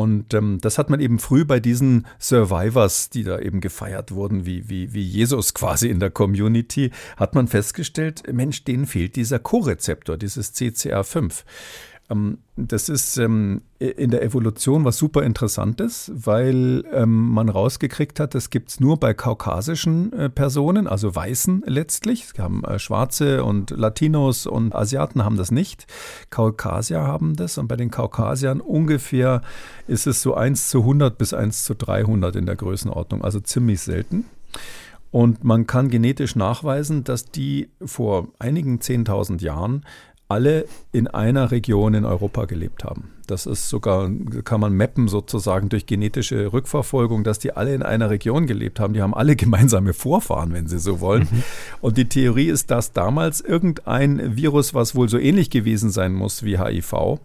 Und ähm, das hat man eben früh bei diesen Survivors, die da eben gefeiert wurden, wie, wie, wie Jesus quasi in der Community, hat man festgestellt, Mensch, denen fehlt dieser Co-Rezeptor, dieses CCR5. Ähm, das ist ähm, in der Evolution was super Interessantes, weil ähm, man rausgekriegt hat, das gibt es nur bei kaukasischen äh, Personen, also Weißen letztlich. Es haben äh, Schwarze und Latinos und Asiaten haben das nicht. Kaukasier haben das und bei den Kaukasiern ungefähr ist es so 1 zu 100 bis 1 zu 300 in der Größenordnung, also ziemlich selten. Und man kann genetisch nachweisen, dass die vor einigen 10.000 Jahren alle in einer Region in Europa gelebt haben. Das ist sogar, kann man mappen sozusagen durch genetische Rückverfolgung, dass die alle in einer Region gelebt haben. Die haben alle gemeinsame Vorfahren, wenn Sie so wollen. Mhm. Und die Theorie ist, dass damals irgendein Virus, was wohl so ähnlich gewesen sein muss wie HIV,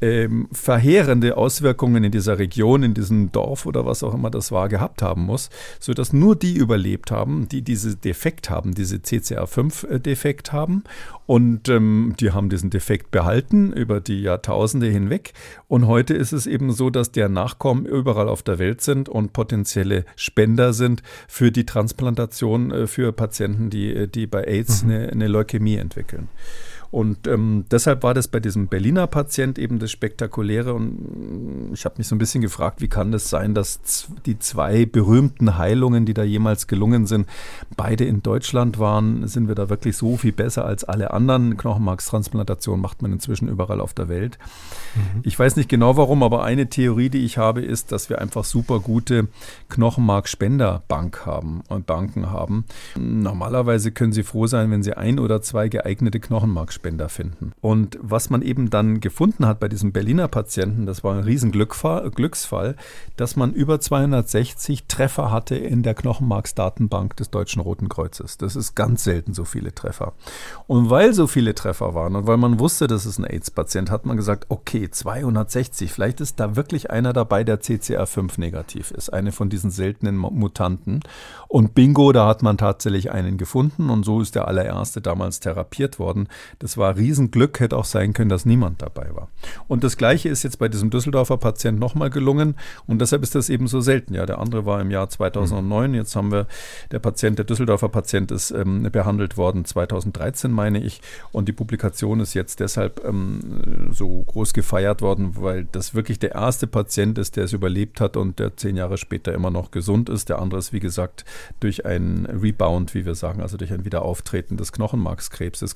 ähm, verheerende Auswirkungen in dieser Region, in diesem Dorf oder was auch immer das war, gehabt haben muss, sodass nur die überlebt haben, die diese Defekt haben, diese CCR5-Defekt haben. Und ähm, die haben diesen Defekt behalten über die Jahrtausende hinweg. Und heute ist es eben so, dass der Nachkommen überall auf der Welt sind und potenzielle Spender sind für die Transplantation äh, für Patienten, die, die bei AIDS mhm. eine, eine Leukämie entwickeln. Und ähm, deshalb war das bei diesem Berliner Patient eben das Spektakuläre. Und ich habe mich so ein bisschen gefragt, wie kann das sein, dass die zwei berühmten Heilungen, die da jemals gelungen sind, beide in Deutschland waren? Sind wir da wirklich so viel besser als alle anderen? Knochenmarkstransplantation macht man inzwischen überall auf der Welt. Mhm. Ich weiß nicht genau warum, aber eine Theorie, die ich habe, ist, dass wir einfach super gute Knochenmarkspenderbank haben und Banken haben. Normalerweise können Sie froh sein, wenn Sie ein oder zwei geeignete Knochenmarkspender Spender finden. Und was man eben dann gefunden hat bei diesem Berliner Patienten, das war ein riesen Glücksfall, dass man über 260 Treffer hatte in der Knochenmarksdatenbank des Deutschen Roten Kreuzes. Das ist ganz selten so viele Treffer. Und weil so viele Treffer waren und weil man wusste, dass es ein AIDS-Patient, hat man gesagt, okay, 260, vielleicht ist da wirklich einer dabei, der CCR5 negativ ist, eine von diesen seltenen Mutanten. Und bingo, da hat man tatsächlich einen gefunden und so ist der allererste damals therapiert worden. Das es war Riesenglück, hätte auch sein können, dass niemand dabei war. Und das Gleiche ist jetzt bei diesem Düsseldorfer Patient nochmal gelungen und deshalb ist das eben so selten. Ja, der andere war im Jahr 2009, jetzt haben wir, der Patient, der Düsseldorfer Patient ist ähm, behandelt worden 2013, meine ich, und die Publikation ist jetzt deshalb ähm, so groß gefeiert worden, weil das wirklich der erste Patient ist, der es überlebt hat und der zehn Jahre später immer noch gesund ist. Der andere ist, wie gesagt, durch ein Rebound, wie wir sagen, also durch ein Wiederauftreten des Knochenmarkskrebs, des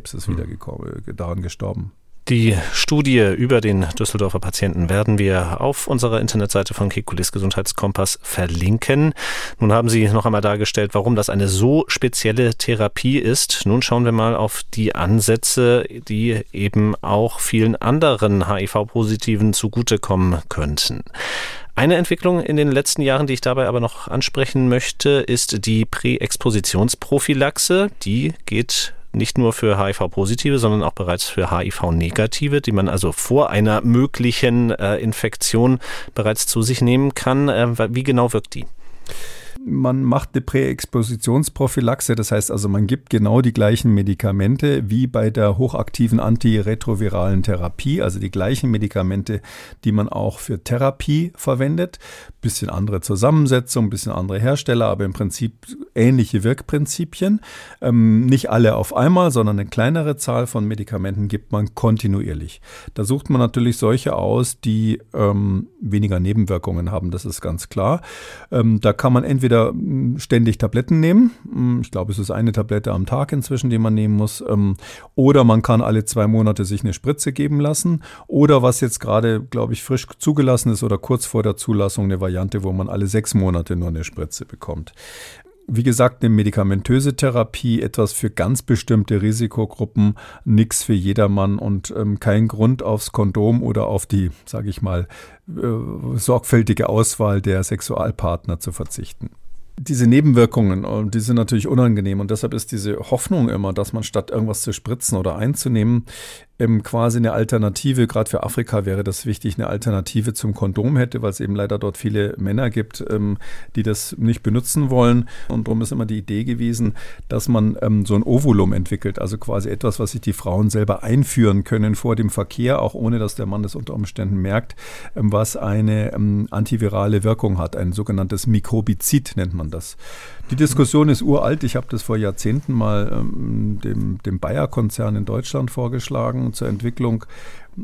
Knochenkrebs Krebs ist wieder äh, daran gestorben. Die Studie über den Düsseldorfer Patienten werden wir auf unserer Internetseite von Kekulis Gesundheitskompass verlinken. Nun haben Sie noch einmal dargestellt, warum das eine so spezielle Therapie ist. Nun schauen wir mal auf die Ansätze, die eben auch vielen anderen HIV-Positiven zugutekommen könnten. Eine Entwicklung in den letzten Jahren, die ich dabei aber noch ansprechen möchte, ist die Präexpositionsprophylaxe. Die geht nicht nur für HIV-Positive, sondern auch bereits für HIV-Negative, die man also vor einer möglichen äh, Infektion bereits zu sich nehmen kann. Äh, wie genau wirkt die? Man macht eine Präexpositionsprophylaxe, das heißt also, man gibt genau die gleichen Medikamente wie bei der hochaktiven antiretroviralen Therapie, also die gleichen Medikamente, die man auch für Therapie verwendet. Bisschen andere Zusammensetzung, bisschen andere Hersteller, aber im Prinzip ähnliche Wirkprinzipien. Ähm, nicht alle auf einmal, sondern eine kleinere Zahl von Medikamenten gibt man kontinuierlich. Da sucht man natürlich solche aus, die ähm, weniger Nebenwirkungen haben, das ist ganz klar. Ähm, da kann man entweder entweder hm, ständig Tabletten nehmen. Hm, ich glaube, es ist eine Tablette am Tag inzwischen, die man nehmen muss. Ähm, oder man kann alle zwei Monate sich eine Spritze geben lassen. Oder was jetzt gerade, glaube ich, frisch zugelassen ist oder kurz vor der Zulassung eine Variante, wo man alle sechs Monate nur eine Spritze bekommt wie gesagt, eine medikamentöse Therapie, etwas für ganz bestimmte Risikogruppen, nichts für jedermann und ähm, kein Grund aufs Kondom oder auf die, sage ich mal, äh, sorgfältige Auswahl der Sexualpartner zu verzichten diese Nebenwirkungen, äh, die sind natürlich unangenehm und deshalb ist diese Hoffnung immer, dass man statt irgendwas zu spritzen oder einzunehmen, ähm, quasi eine Alternative, gerade für Afrika wäre das wichtig, eine Alternative zum Kondom hätte, weil es eben leider dort viele Männer gibt, ähm, die das nicht benutzen wollen. Und darum ist immer die Idee gewesen, dass man ähm, so ein Ovulum entwickelt, also quasi etwas, was sich die Frauen selber einführen können vor dem Verkehr, auch ohne dass der Mann das unter Umständen merkt, ähm, was eine ähm, antivirale Wirkung hat, ein sogenanntes Mikrobizid nennt man das. Die Diskussion ist uralt. Ich habe das vor Jahrzehnten mal ähm, dem, dem Bayer-Konzern in Deutschland vorgeschlagen zur Entwicklung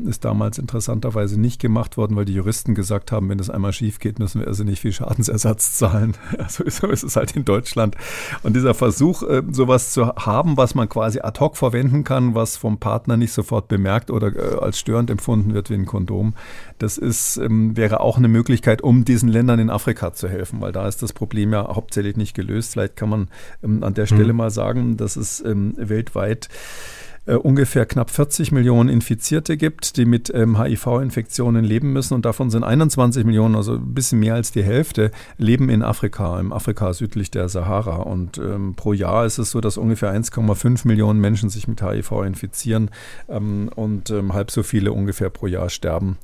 ist damals interessanterweise nicht gemacht worden, weil die Juristen gesagt haben, wenn das einmal schief geht, müssen wir also nicht viel Schadensersatz zahlen. So ist es halt in Deutschland. Und dieser Versuch, äh, sowas zu haben, was man quasi ad hoc verwenden kann, was vom Partner nicht sofort bemerkt oder äh, als störend empfunden wird wie ein Kondom, das ist, ähm, wäre auch eine Möglichkeit, um diesen Ländern in Afrika zu helfen, weil da ist das Problem ja hauptsächlich nicht gelöst. Vielleicht kann man ähm, an der Stelle mhm. mal sagen, dass es ähm, weltweit äh, ungefähr knapp 40 Millionen Infizierte gibt, die mit ähm, HIV-Infektionen leben müssen. Und davon sind 21 Millionen, also ein bisschen mehr als die Hälfte, leben in Afrika, im Afrika südlich der Sahara. Und ähm, pro Jahr ist es so, dass ungefähr 1,5 Millionen Menschen sich mit HIV infizieren ähm, und ähm, halb so viele ungefähr pro Jahr sterben.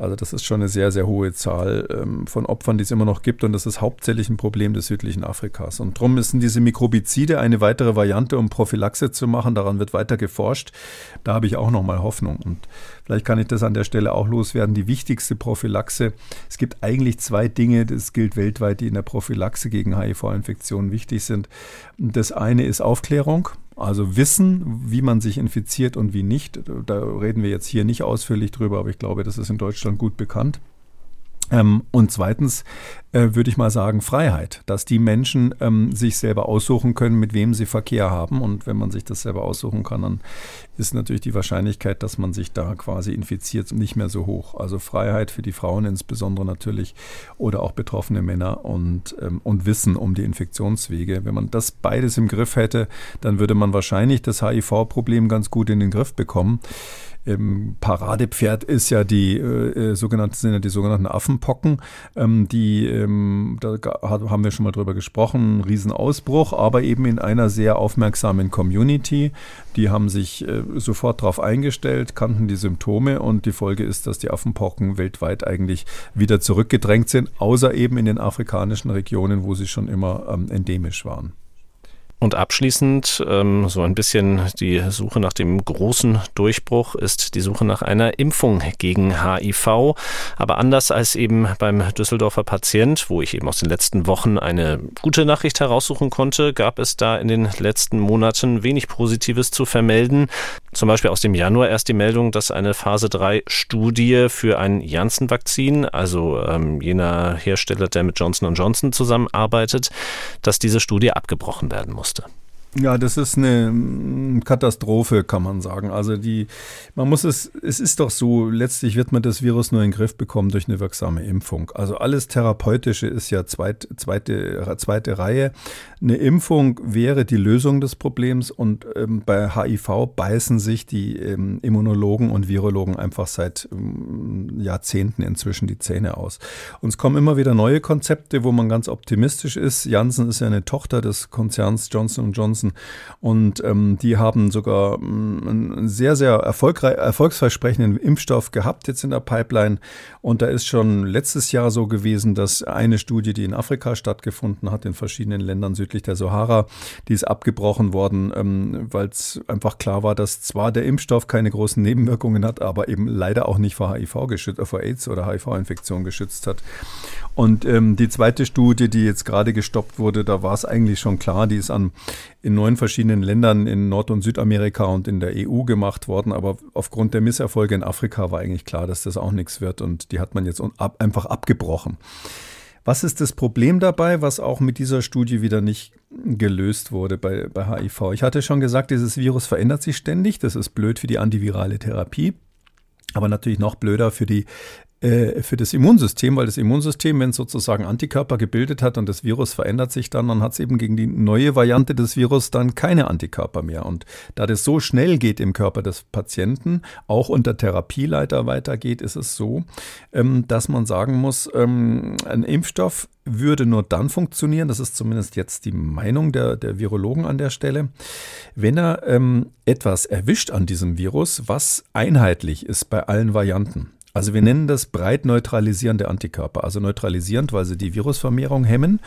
Also das ist schon eine sehr, sehr hohe Zahl ähm, von Opfern, die es immer noch gibt. Und das ist hauptsächlich ein Problem des südlichen Afrikas. Und darum sind diese Mikrobizide eine weitere Variante, um Prophylaxe zu machen. Daran wird weiter geforscht. Da habe ich auch noch mal Hoffnung. Und vielleicht kann ich das an der Stelle auch loswerden. Die wichtigste Prophylaxe. Es gibt eigentlich zwei Dinge, das gilt weltweit, die in der Prophylaxe gegen HIV-Infektionen wichtig sind. Das eine ist Aufklärung. Also wissen, wie man sich infiziert und wie nicht. Da reden wir jetzt hier nicht ausführlich drüber, aber ich glaube, das ist in Deutschland gut bekannt. Ähm, und zweitens würde ich mal sagen Freiheit, dass die Menschen ähm, sich selber aussuchen können, mit wem sie Verkehr haben. Und wenn man sich das selber aussuchen kann, dann ist natürlich die Wahrscheinlichkeit, dass man sich da quasi infiziert, nicht mehr so hoch. Also Freiheit für die Frauen insbesondere natürlich oder auch betroffene Männer und, ähm, und Wissen um die Infektionswege. Wenn man das beides im Griff hätte, dann würde man wahrscheinlich das HIV-Problem ganz gut in den Griff bekommen. Ähm, Paradepferd ist ja die äh, äh, sogenannten sind ja die sogenannten Affenpocken. Ähm, die ähm, da haben wir schon mal drüber gesprochen, Riesenausbruch, aber eben in einer sehr aufmerksamen Community. Die haben sich äh, sofort darauf eingestellt, kannten die Symptome und die Folge ist, dass die Affenpocken weltweit eigentlich wieder zurückgedrängt sind, außer eben in den afrikanischen Regionen, wo sie schon immer ähm, endemisch waren. Und abschließend ähm, so ein bisschen die Suche nach dem großen Durchbruch ist die Suche nach einer Impfung gegen HIV. Aber anders als eben beim Düsseldorfer Patient, wo ich eben aus den letzten Wochen eine gute Nachricht heraussuchen konnte, gab es da in den letzten Monaten wenig Positives zu vermelden. Zum Beispiel aus dem Januar erst die Meldung, dass eine Phase 3 Studie für ein Janssen-Vakzin, also ähm, jener Hersteller, der mit Johnson Johnson zusammenarbeitet, dass diese Studie abgebrochen werden muss musste. Ja, das ist eine mm, Katastrophe, kann man sagen. Also die, man muss es, es ist doch so, letztlich wird man das Virus nur in den Griff bekommen durch eine wirksame Impfung. Also alles Therapeutische ist ja zweit, zweite, zweite Reihe. Eine Impfung wäre die Lösung des Problems und ähm, bei HIV beißen sich die ähm, Immunologen und Virologen einfach seit ähm, Jahrzehnten inzwischen die Zähne aus. Und es kommen immer wieder neue Konzepte, wo man ganz optimistisch ist. Janssen ist ja eine Tochter des Konzerns Johnson Johnson und ähm, die haben sogar ähm, einen sehr, sehr erfolgreich, erfolgsversprechenden Impfstoff gehabt jetzt in der Pipeline. Und da ist schon letztes Jahr so gewesen, dass eine Studie, die in Afrika stattgefunden hat, in verschiedenen Ländern Süd südlich der Sahara. Die ist abgebrochen worden, ähm, weil es einfach klar war, dass zwar der Impfstoff keine großen Nebenwirkungen hat, aber eben leider auch nicht vor HIV geschützt, äh, vor AIDS oder HIV-Infektion geschützt hat. Und ähm, die zweite Studie, die jetzt gerade gestoppt wurde, da war es eigentlich schon klar, die ist an in neun verschiedenen Ländern in Nord- und Südamerika und in der EU gemacht worden. Aber aufgrund der Misserfolge in Afrika war eigentlich klar, dass das auch nichts wird und die hat man jetzt ab, einfach abgebrochen. Was ist das Problem dabei, was auch mit dieser Studie wieder nicht gelöst wurde bei, bei HIV? Ich hatte schon gesagt, dieses Virus verändert sich ständig. Das ist blöd für die antivirale Therapie, aber natürlich noch blöder für die äh, für das Immunsystem, weil das Immunsystem, wenn es sozusagen Antikörper gebildet hat und das Virus verändert sich dann, dann hat es eben gegen die neue Variante des Virus dann keine Antikörper mehr. Und da das so schnell geht im Körper des Patienten, auch unter Therapieleiter weitergeht, ist es so, ähm, dass man sagen muss, ähm, ein Impfstoff würde nur dann funktionieren, das ist zumindest jetzt die Meinung der, der Virologen an der Stelle, wenn er ähm, etwas erwischt an diesem Virus, was einheitlich ist bei allen Varianten. Also wir nennen das breit neutralisierende Antikörper. Also neutralisierend, weil sie die Virusvermehrung hemmen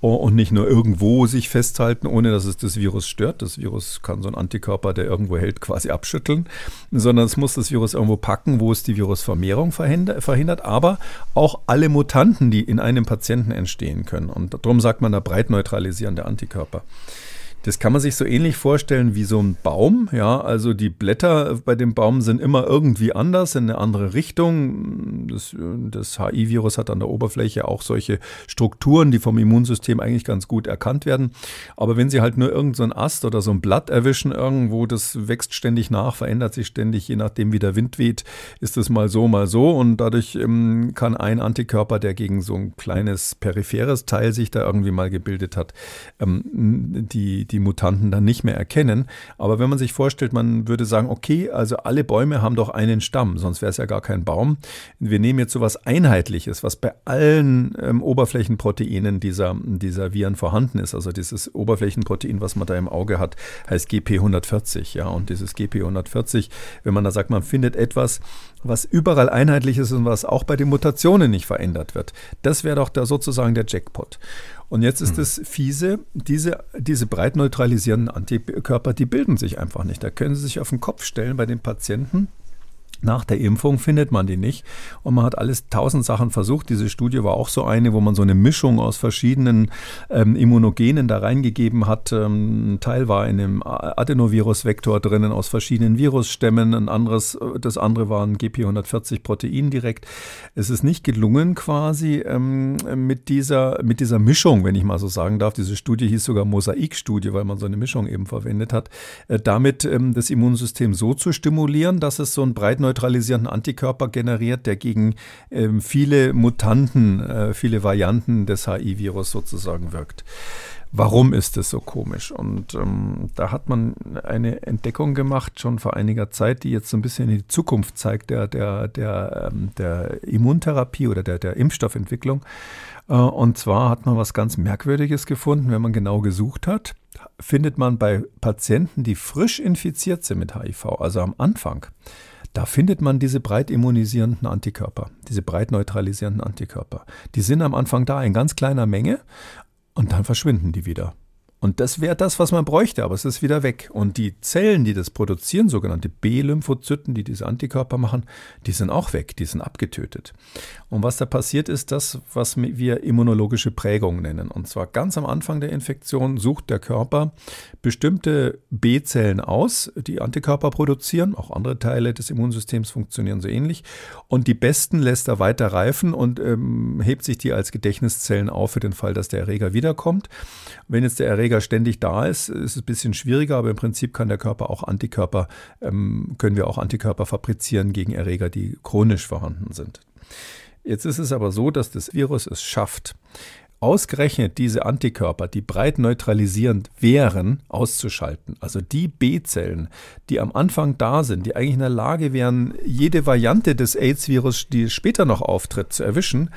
und nicht nur irgendwo sich festhalten, ohne dass es das Virus stört. Das Virus kann so ein Antikörper, der irgendwo hält, quasi abschütteln, sondern es muss das Virus irgendwo packen, wo es die Virusvermehrung verhindert, aber auch alle Mutanten, die in einem Patienten entstehen können. Und darum sagt man da breit neutralisierende Antikörper. Das kann man sich so ähnlich vorstellen wie so ein Baum. Ja, also die Blätter bei dem Baum sind immer irgendwie anders, in eine andere Richtung. Das, das HI-Virus hat an der Oberfläche auch solche Strukturen, die vom Immunsystem eigentlich ganz gut erkannt werden. Aber wenn sie halt nur irgendeinen so Ast oder so ein Blatt erwischen irgendwo, das wächst ständig nach, verändert sich ständig, je nachdem wie der Wind weht, ist es mal so, mal so. Und dadurch ähm, kann ein Antikörper, der gegen so ein kleines peripheres Teil sich da irgendwie mal gebildet hat, ähm, die, die die Mutanten dann nicht mehr erkennen. Aber wenn man sich vorstellt, man würde sagen, okay, also alle Bäume haben doch einen Stamm, sonst wäre es ja gar kein Baum. Wir nehmen jetzt so etwas Einheitliches, was bei allen ähm, Oberflächenproteinen dieser, dieser Viren vorhanden ist. Also dieses Oberflächenprotein, was man da im Auge hat, heißt GP140. Ja, und dieses GP140, wenn man da sagt, man findet etwas, was überall einheitlich ist und was auch bei den Mutationen nicht verändert wird. Das wäre doch da sozusagen der Jackpot. Und jetzt ist es hm. fiese, diese, diese breit neutralisierenden Antikörper, die bilden sich einfach nicht. Da können sie sich auf den Kopf stellen bei den Patienten nach der Impfung findet man die nicht. Und man hat alles tausend Sachen versucht. Diese Studie war auch so eine, wo man so eine Mischung aus verschiedenen ähm, Immunogenen da reingegeben hat. Ähm, ein Teil war in einem Adenovirus-Vektor drinnen aus verschiedenen Virusstämmen. Ein anderes, das andere war ein GP140-Protein direkt. Es ist nicht gelungen, quasi ähm, mit, dieser, mit dieser Mischung, wenn ich mal so sagen darf. Diese Studie hieß sogar Mosaikstudie, weil man so eine Mischung eben verwendet hat. Äh, damit ähm, das Immunsystem so zu stimulieren, dass es so ein breit neutralisierenden Antikörper generiert, der gegen ähm, viele Mutanten, äh, viele Varianten des HI-Virus sozusagen wirkt. Warum ist das so komisch? Und ähm, da hat man eine Entdeckung gemacht, schon vor einiger Zeit, die jetzt so ein bisschen in die Zukunft zeigt, der, der, der, ähm, der Immuntherapie oder der, der Impfstoffentwicklung. Äh, und zwar hat man was ganz Merkwürdiges gefunden, wenn man genau gesucht hat findet man bei Patienten, die frisch infiziert sind mit HIV, also am Anfang, da findet man diese breit immunisierenden Antikörper, diese breit neutralisierenden Antikörper. Die sind am Anfang da in ganz kleiner Menge und dann verschwinden die wieder. Und das wäre das, was man bräuchte, aber es ist wieder weg. Und die Zellen, die das produzieren, sogenannte B-Lymphozyten, die diese Antikörper machen, die sind auch weg, die sind abgetötet. Und was da passiert ist, das, was wir immunologische Prägung nennen. Und zwar ganz am Anfang der Infektion sucht der Körper bestimmte B-Zellen aus, die Antikörper produzieren. Auch andere Teile des Immunsystems funktionieren so ähnlich. Und die besten lässt er weiter reifen und ähm, hebt sich die als Gedächtniszellen auf für den Fall, dass der Erreger wiederkommt. Wenn jetzt der Erreger Erreger ständig da ist, ist es ein bisschen schwieriger, aber im Prinzip kann der Körper auch Antikörper, ähm, können wir auch Antikörper fabrizieren gegen Erreger, die chronisch vorhanden sind. Jetzt ist es aber so, dass das Virus es schafft, ausgerechnet diese Antikörper, die breit neutralisierend wären, auszuschalten. Also die B-Zellen, die am Anfang da sind, die eigentlich in der Lage wären, jede Variante des AIDS-Virus, die später noch auftritt, zu erwischen,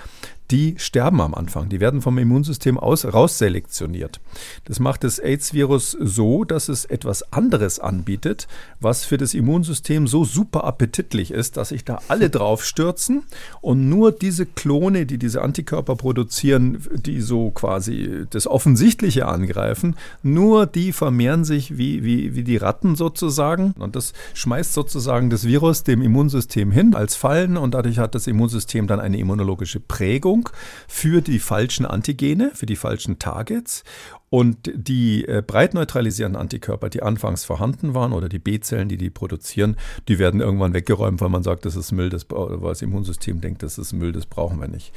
die sterben am Anfang. Die werden vom Immunsystem aus, rausselektioniert. Das macht das AIDS-Virus so, dass es etwas anderes anbietet, was für das Immunsystem so super appetitlich ist, dass sich da alle drauf stürzen und nur diese Klone, die diese Antikörper produzieren, die so quasi das Offensichtliche angreifen, nur die vermehren sich wie, wie, wie die Ratten sozusagen. Und das schmeißt sozusagen das Virus dem Immunsystem hin als Fallen und dadurch hat das Immunsystem dann eine immunologische Prägung Behandlung für die falschen Antigene, für die falschen Targets. Und die äh, breit neutralisierenden Antikörper, die anfangs vorhanden waren, oder die B-Zellen, die die produzieren, die werden irgendwann weggeräumt, weil man sagt, das ist Müll, das, weil das Immunsystem denkt, das ist Müll, das brauchen wir nicht.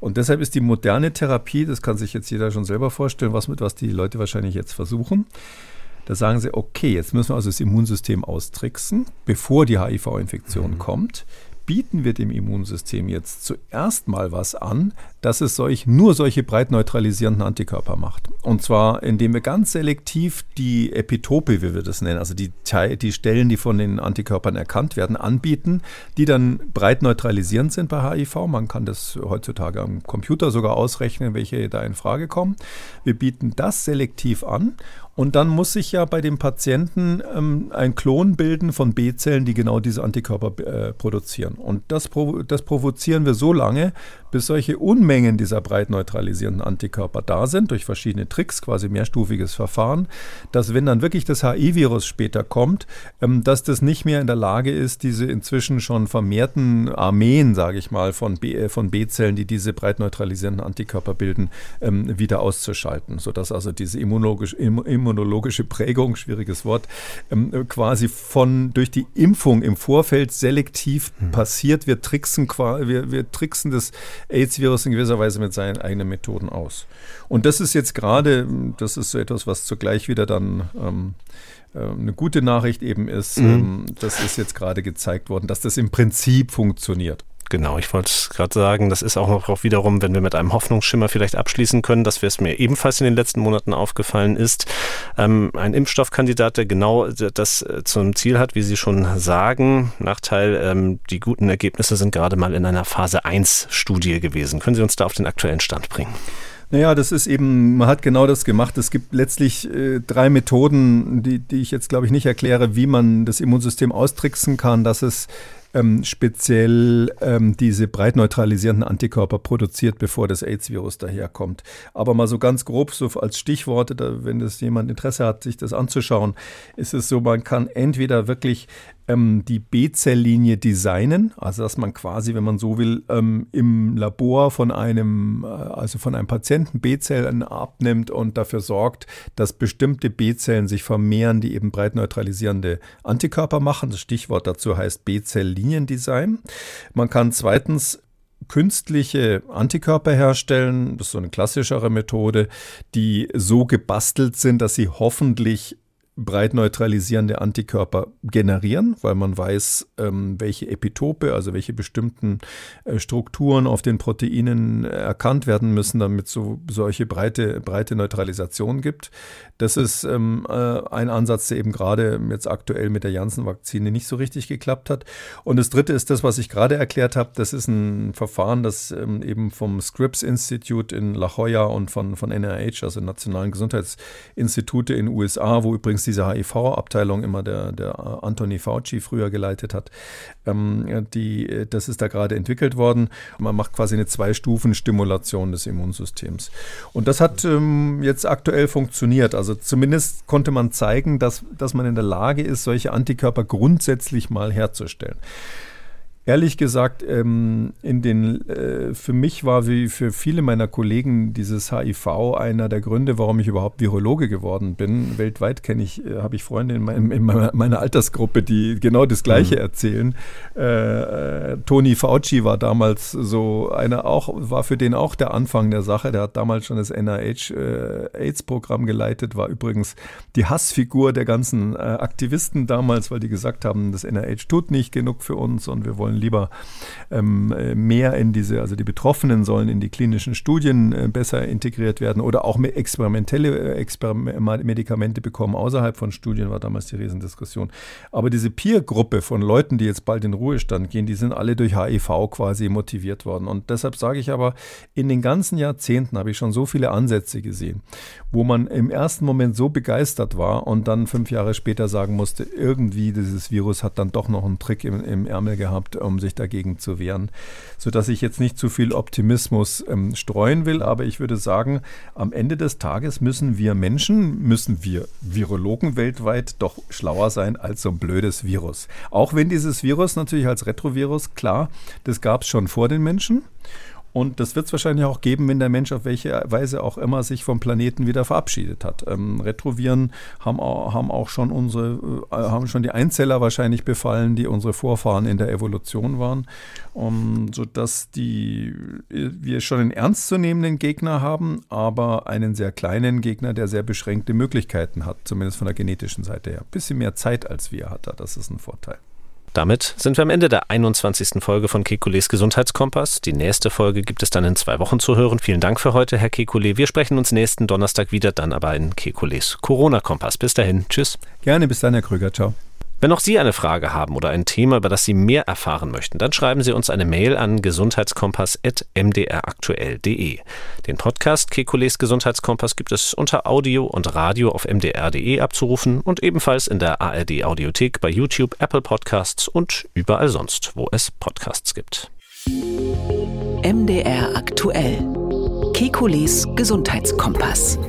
Und deshalb ist die moderne Therapie, das kann sich jetzt jeder schon selber vorstellen, was mit was die Leute wahrscheinlich jetzt versuchen. Da sagen sie, okay, jetzt müssen wir also das Immunsystem austricksen, bevor die HIV-Infektion mhm. kommt bieten wir dem Immunsystem jetzt zuerst mal was an, dass es solch, nur solche breit neutralisierenden Antikörper macht. Und zwar, indem wir ganz selektiv die Epitope, wie wir das nennen, also die, die Stellen, die von den Antikörpern erkannt werden, anbieten, die dann breit neutralisierend sind bei HIV. Man kann das heutzutage am Computer sogar ausrechnen, welche da in Frage kommen. Wir bieten das selektiv an und dann muss sich ja bei dem Patienten ähm, ein Klon bilden von B-Zellen, die genau diese Antikörper äh, produzieren. Und das, provo das provozieren wir so lange, bis solche Unmengen dieser breit neutralisierenden Antikörper da sind, durch verschiedene Tricks, quasi mehrstufiges Verfahren, dass wenn dann wirklich das HIV-Virus später kommt, ähm, dass das nicht mehr in der Lage ist, diese inzwischen schon vermehrten Armeen, sage ich mal, von, äh, B-Zellen, die diese breit neutralisierenden Antikörper bilden, ähm, wieder auszuschalten, sodass also diese immunologisch, im, immunologische Prägung, schwieriges Wort, ähm, quasi von durch die Impfung im Vorfeld selektiv mhm. passiert. Wir tricksen, wir, wir tricksen das AIDS-Virus in gewisser Weise mit seinen eigenen Methoden aus. Und das ist jetzt gerade, das ist so etwas, was zugleich wieder dann ähm, äh, eine gute Nachricht eben ist, mhm. ähm, das ist jetzt gerade gezeigt worden, dass das im Prinzip funktioniert. Genau, ich wollte gerade sagen, das ist auch noch wiederum, wenn wir mit einem Hoffnungsschimmer vielleicht abschließen können, dass es mir ebenfalls in den letzten Monaten aufgefallen ist. Ähm, ein Impfstoffkandidat, der genau das äh, zum Ziel hat, wie Sie schon sagen. Nachteil, ähm, die guten Ergebnisse sind gerade mal in einer Phase 1 Studie gewesen. Können Sie uns da auf den aktuellen Stand bringen? Naja, das ist eben, man hat genau das gemacht. Es gibt letztlich äh, drei Methoden, die, die ich jetzt, glaube ich, nicht erkläre, wie man das Immunsystem austricksen kann, dass es ähm, speziell ähm, diese breit neutralisierenden Antikörper produziert, bevor das AIDS-Virus daherkommt. Aber mal so ganz grob, so als Stichworte, da, wenn das jemand Interesse hat, sich das anzuschauen, ist es so, man kann entweder wirklich ähm, die B-Zell-Linie designen, also dass man quasi, wenn man so will, ähm, im Labor von einem, äh, also von einem Patienten B-Zellen abnimmt und dafür sorgt, dass bestimmte B-Zellen sich vermehren, die eben breit neutralisierende Antikörper machen. Das Stichwort dazu heißt B-Zell-Liniendesign. Man kann zweitens künstliche Antikörper herstellen. Das ist so eine klassischere Methode, die so gebastelt sind, dass sie hoffentlich breit neutralisierende Antikörper generieren, weil man weiß, ähm, welche Epitope, also welche bestimmten äh, Strukturen auf den Proteinen erkannt werden müssen, damit so solche breite, breite Neutralisation gibt. Das ist ähm, äh, ein Ansatz, der eben gerade jetzt aktuell mit der Janssen-Vakzine nicht so richtig geklappt hat. Und das dritte ist das, was ich gerade erklärt habe. Das ist ein Verfahren, das ähm, eben vom Scripps Institute in La Jolla und von, von NIH, also Nationalen Gesundheitsinstitute in den USA, wo übrigens diese HIV-Abteilung immer der, der Anthony Fauci früher geleitet hat, ähm, die, das ist da gerade entwickelt worden. Man macht quasi eine Zwei-Stufen-Stimulation des Immunsystems. Und das hat ähm, jetzt aktuell funktioniert. Also zumindest konnte man zeigen, dass, dass man in der Lage ist, solche Antikörper grundsätzlich mal herzustellen. Ehrlich gesagt, ähm, in den, äh, für mich war wie für viele meiner Kollegen dieses HIV einer der Gründe, warum ich überhaupt Virologe geworden bin. Weltweit kenne ich, äh, habe ich Freunde in, mein, in, meiner Altersgruppe, die genau das Gleiche mhm. erzählen. Äh, Tony Fauci war damals so einer auch, war für den auch der Anfang der Sache. Der hat damals schon das NIH-AIDS-Programm äh, geleitet, war übrigens die Hassfigur der ganzen äh, Aktivisten damals, weil die gesagt haben, das NIH tut nicht genug für uns und wir wollen sollen lieber ähm, mehr in diese, also die Betroffenen sollen in die klinischen Studien äh, besser integriert werden oder auch experimentelle äh, Exper Medikamente bekommen außerhalb von Studien, war damals die Riesendiskussion. Aber diese Peer-Gruppe von Leuten, die jetzt bald in Ruhestand gehen, die sind alle durch HIV quasi motiviert worden. Und deshalb sage ich aber, in den ganzen Jahrzehnten habe ich schon so viele Ansätze gesehen, wo man im ersten Moment so begeistert war und dann fünf Jahre später sagen musste, irgendwie dieses Virus hat dann doch noch einen Trick im, im Ärmel gehabt um sich dagegen zu wehren. Sodass ich jetzt nicht zu viel Optimismus ähm, streuen will, aber ich würde sagen, am Ende des Tages müssen wir Menschen, müssen wir Virologen weltweit doch schlauer sein als so ein blödes Virus. Auch wenn dieses Virus natürlich als Retrovirus, klar, das gab es schon vor den Menschen. Und das wird es wahrscheinlich auch geben, wenn der Mensch auf welche Weise auch immer sich vom Planeten wieder verabschiedet hat. Ähm, Retroviren haben auch, haben auch schon unsere, äh, haben schon die Einzeller wahrscheinlich befallen, die unsere Vorfahren in der Evolution waren, um, sodass die, wir schon einen ernstzunehmenden Gegner haben, aber einen sehr kleinen Gegner, der sehr beschränkte Möglichkeiten hat, zumindest von der genetischen Seite her. Ein bisschen mehr Zeit als wir hat er, das ist ein Vorteil. Damit sind wir am Ende der 21. Folge von Kekules Gesundheitskompass. Die nächste Folge gibt es dann in zwei Wochen zu hören. Vielen Dank für heute, Herr Kekule. Wir sprechen uns nächsten Donnerstag wieder, dann aber in Kekules Corona-Kompass. Bis dahin, tschüss. Gerne, bis dann, Herr Krüger. Ciao. Wenn auch Sie eine Frage haben oder ein Thema, über das Sie mehr erfahren möchten, dann schreiben Sie uns eine Mail an gesundheitskompass.mdraktuell.de. Den Podcast Kekules Gesundheitskompass gibt es unter Audio und Radio auf mdr.de abzurufen und ebenfalls in der ARD Audiothek bei YouTube, Apple Podcasts und überall sonst, wo es Podcasts gibt. MDR aktuell. Kekules Gesundheitskompass.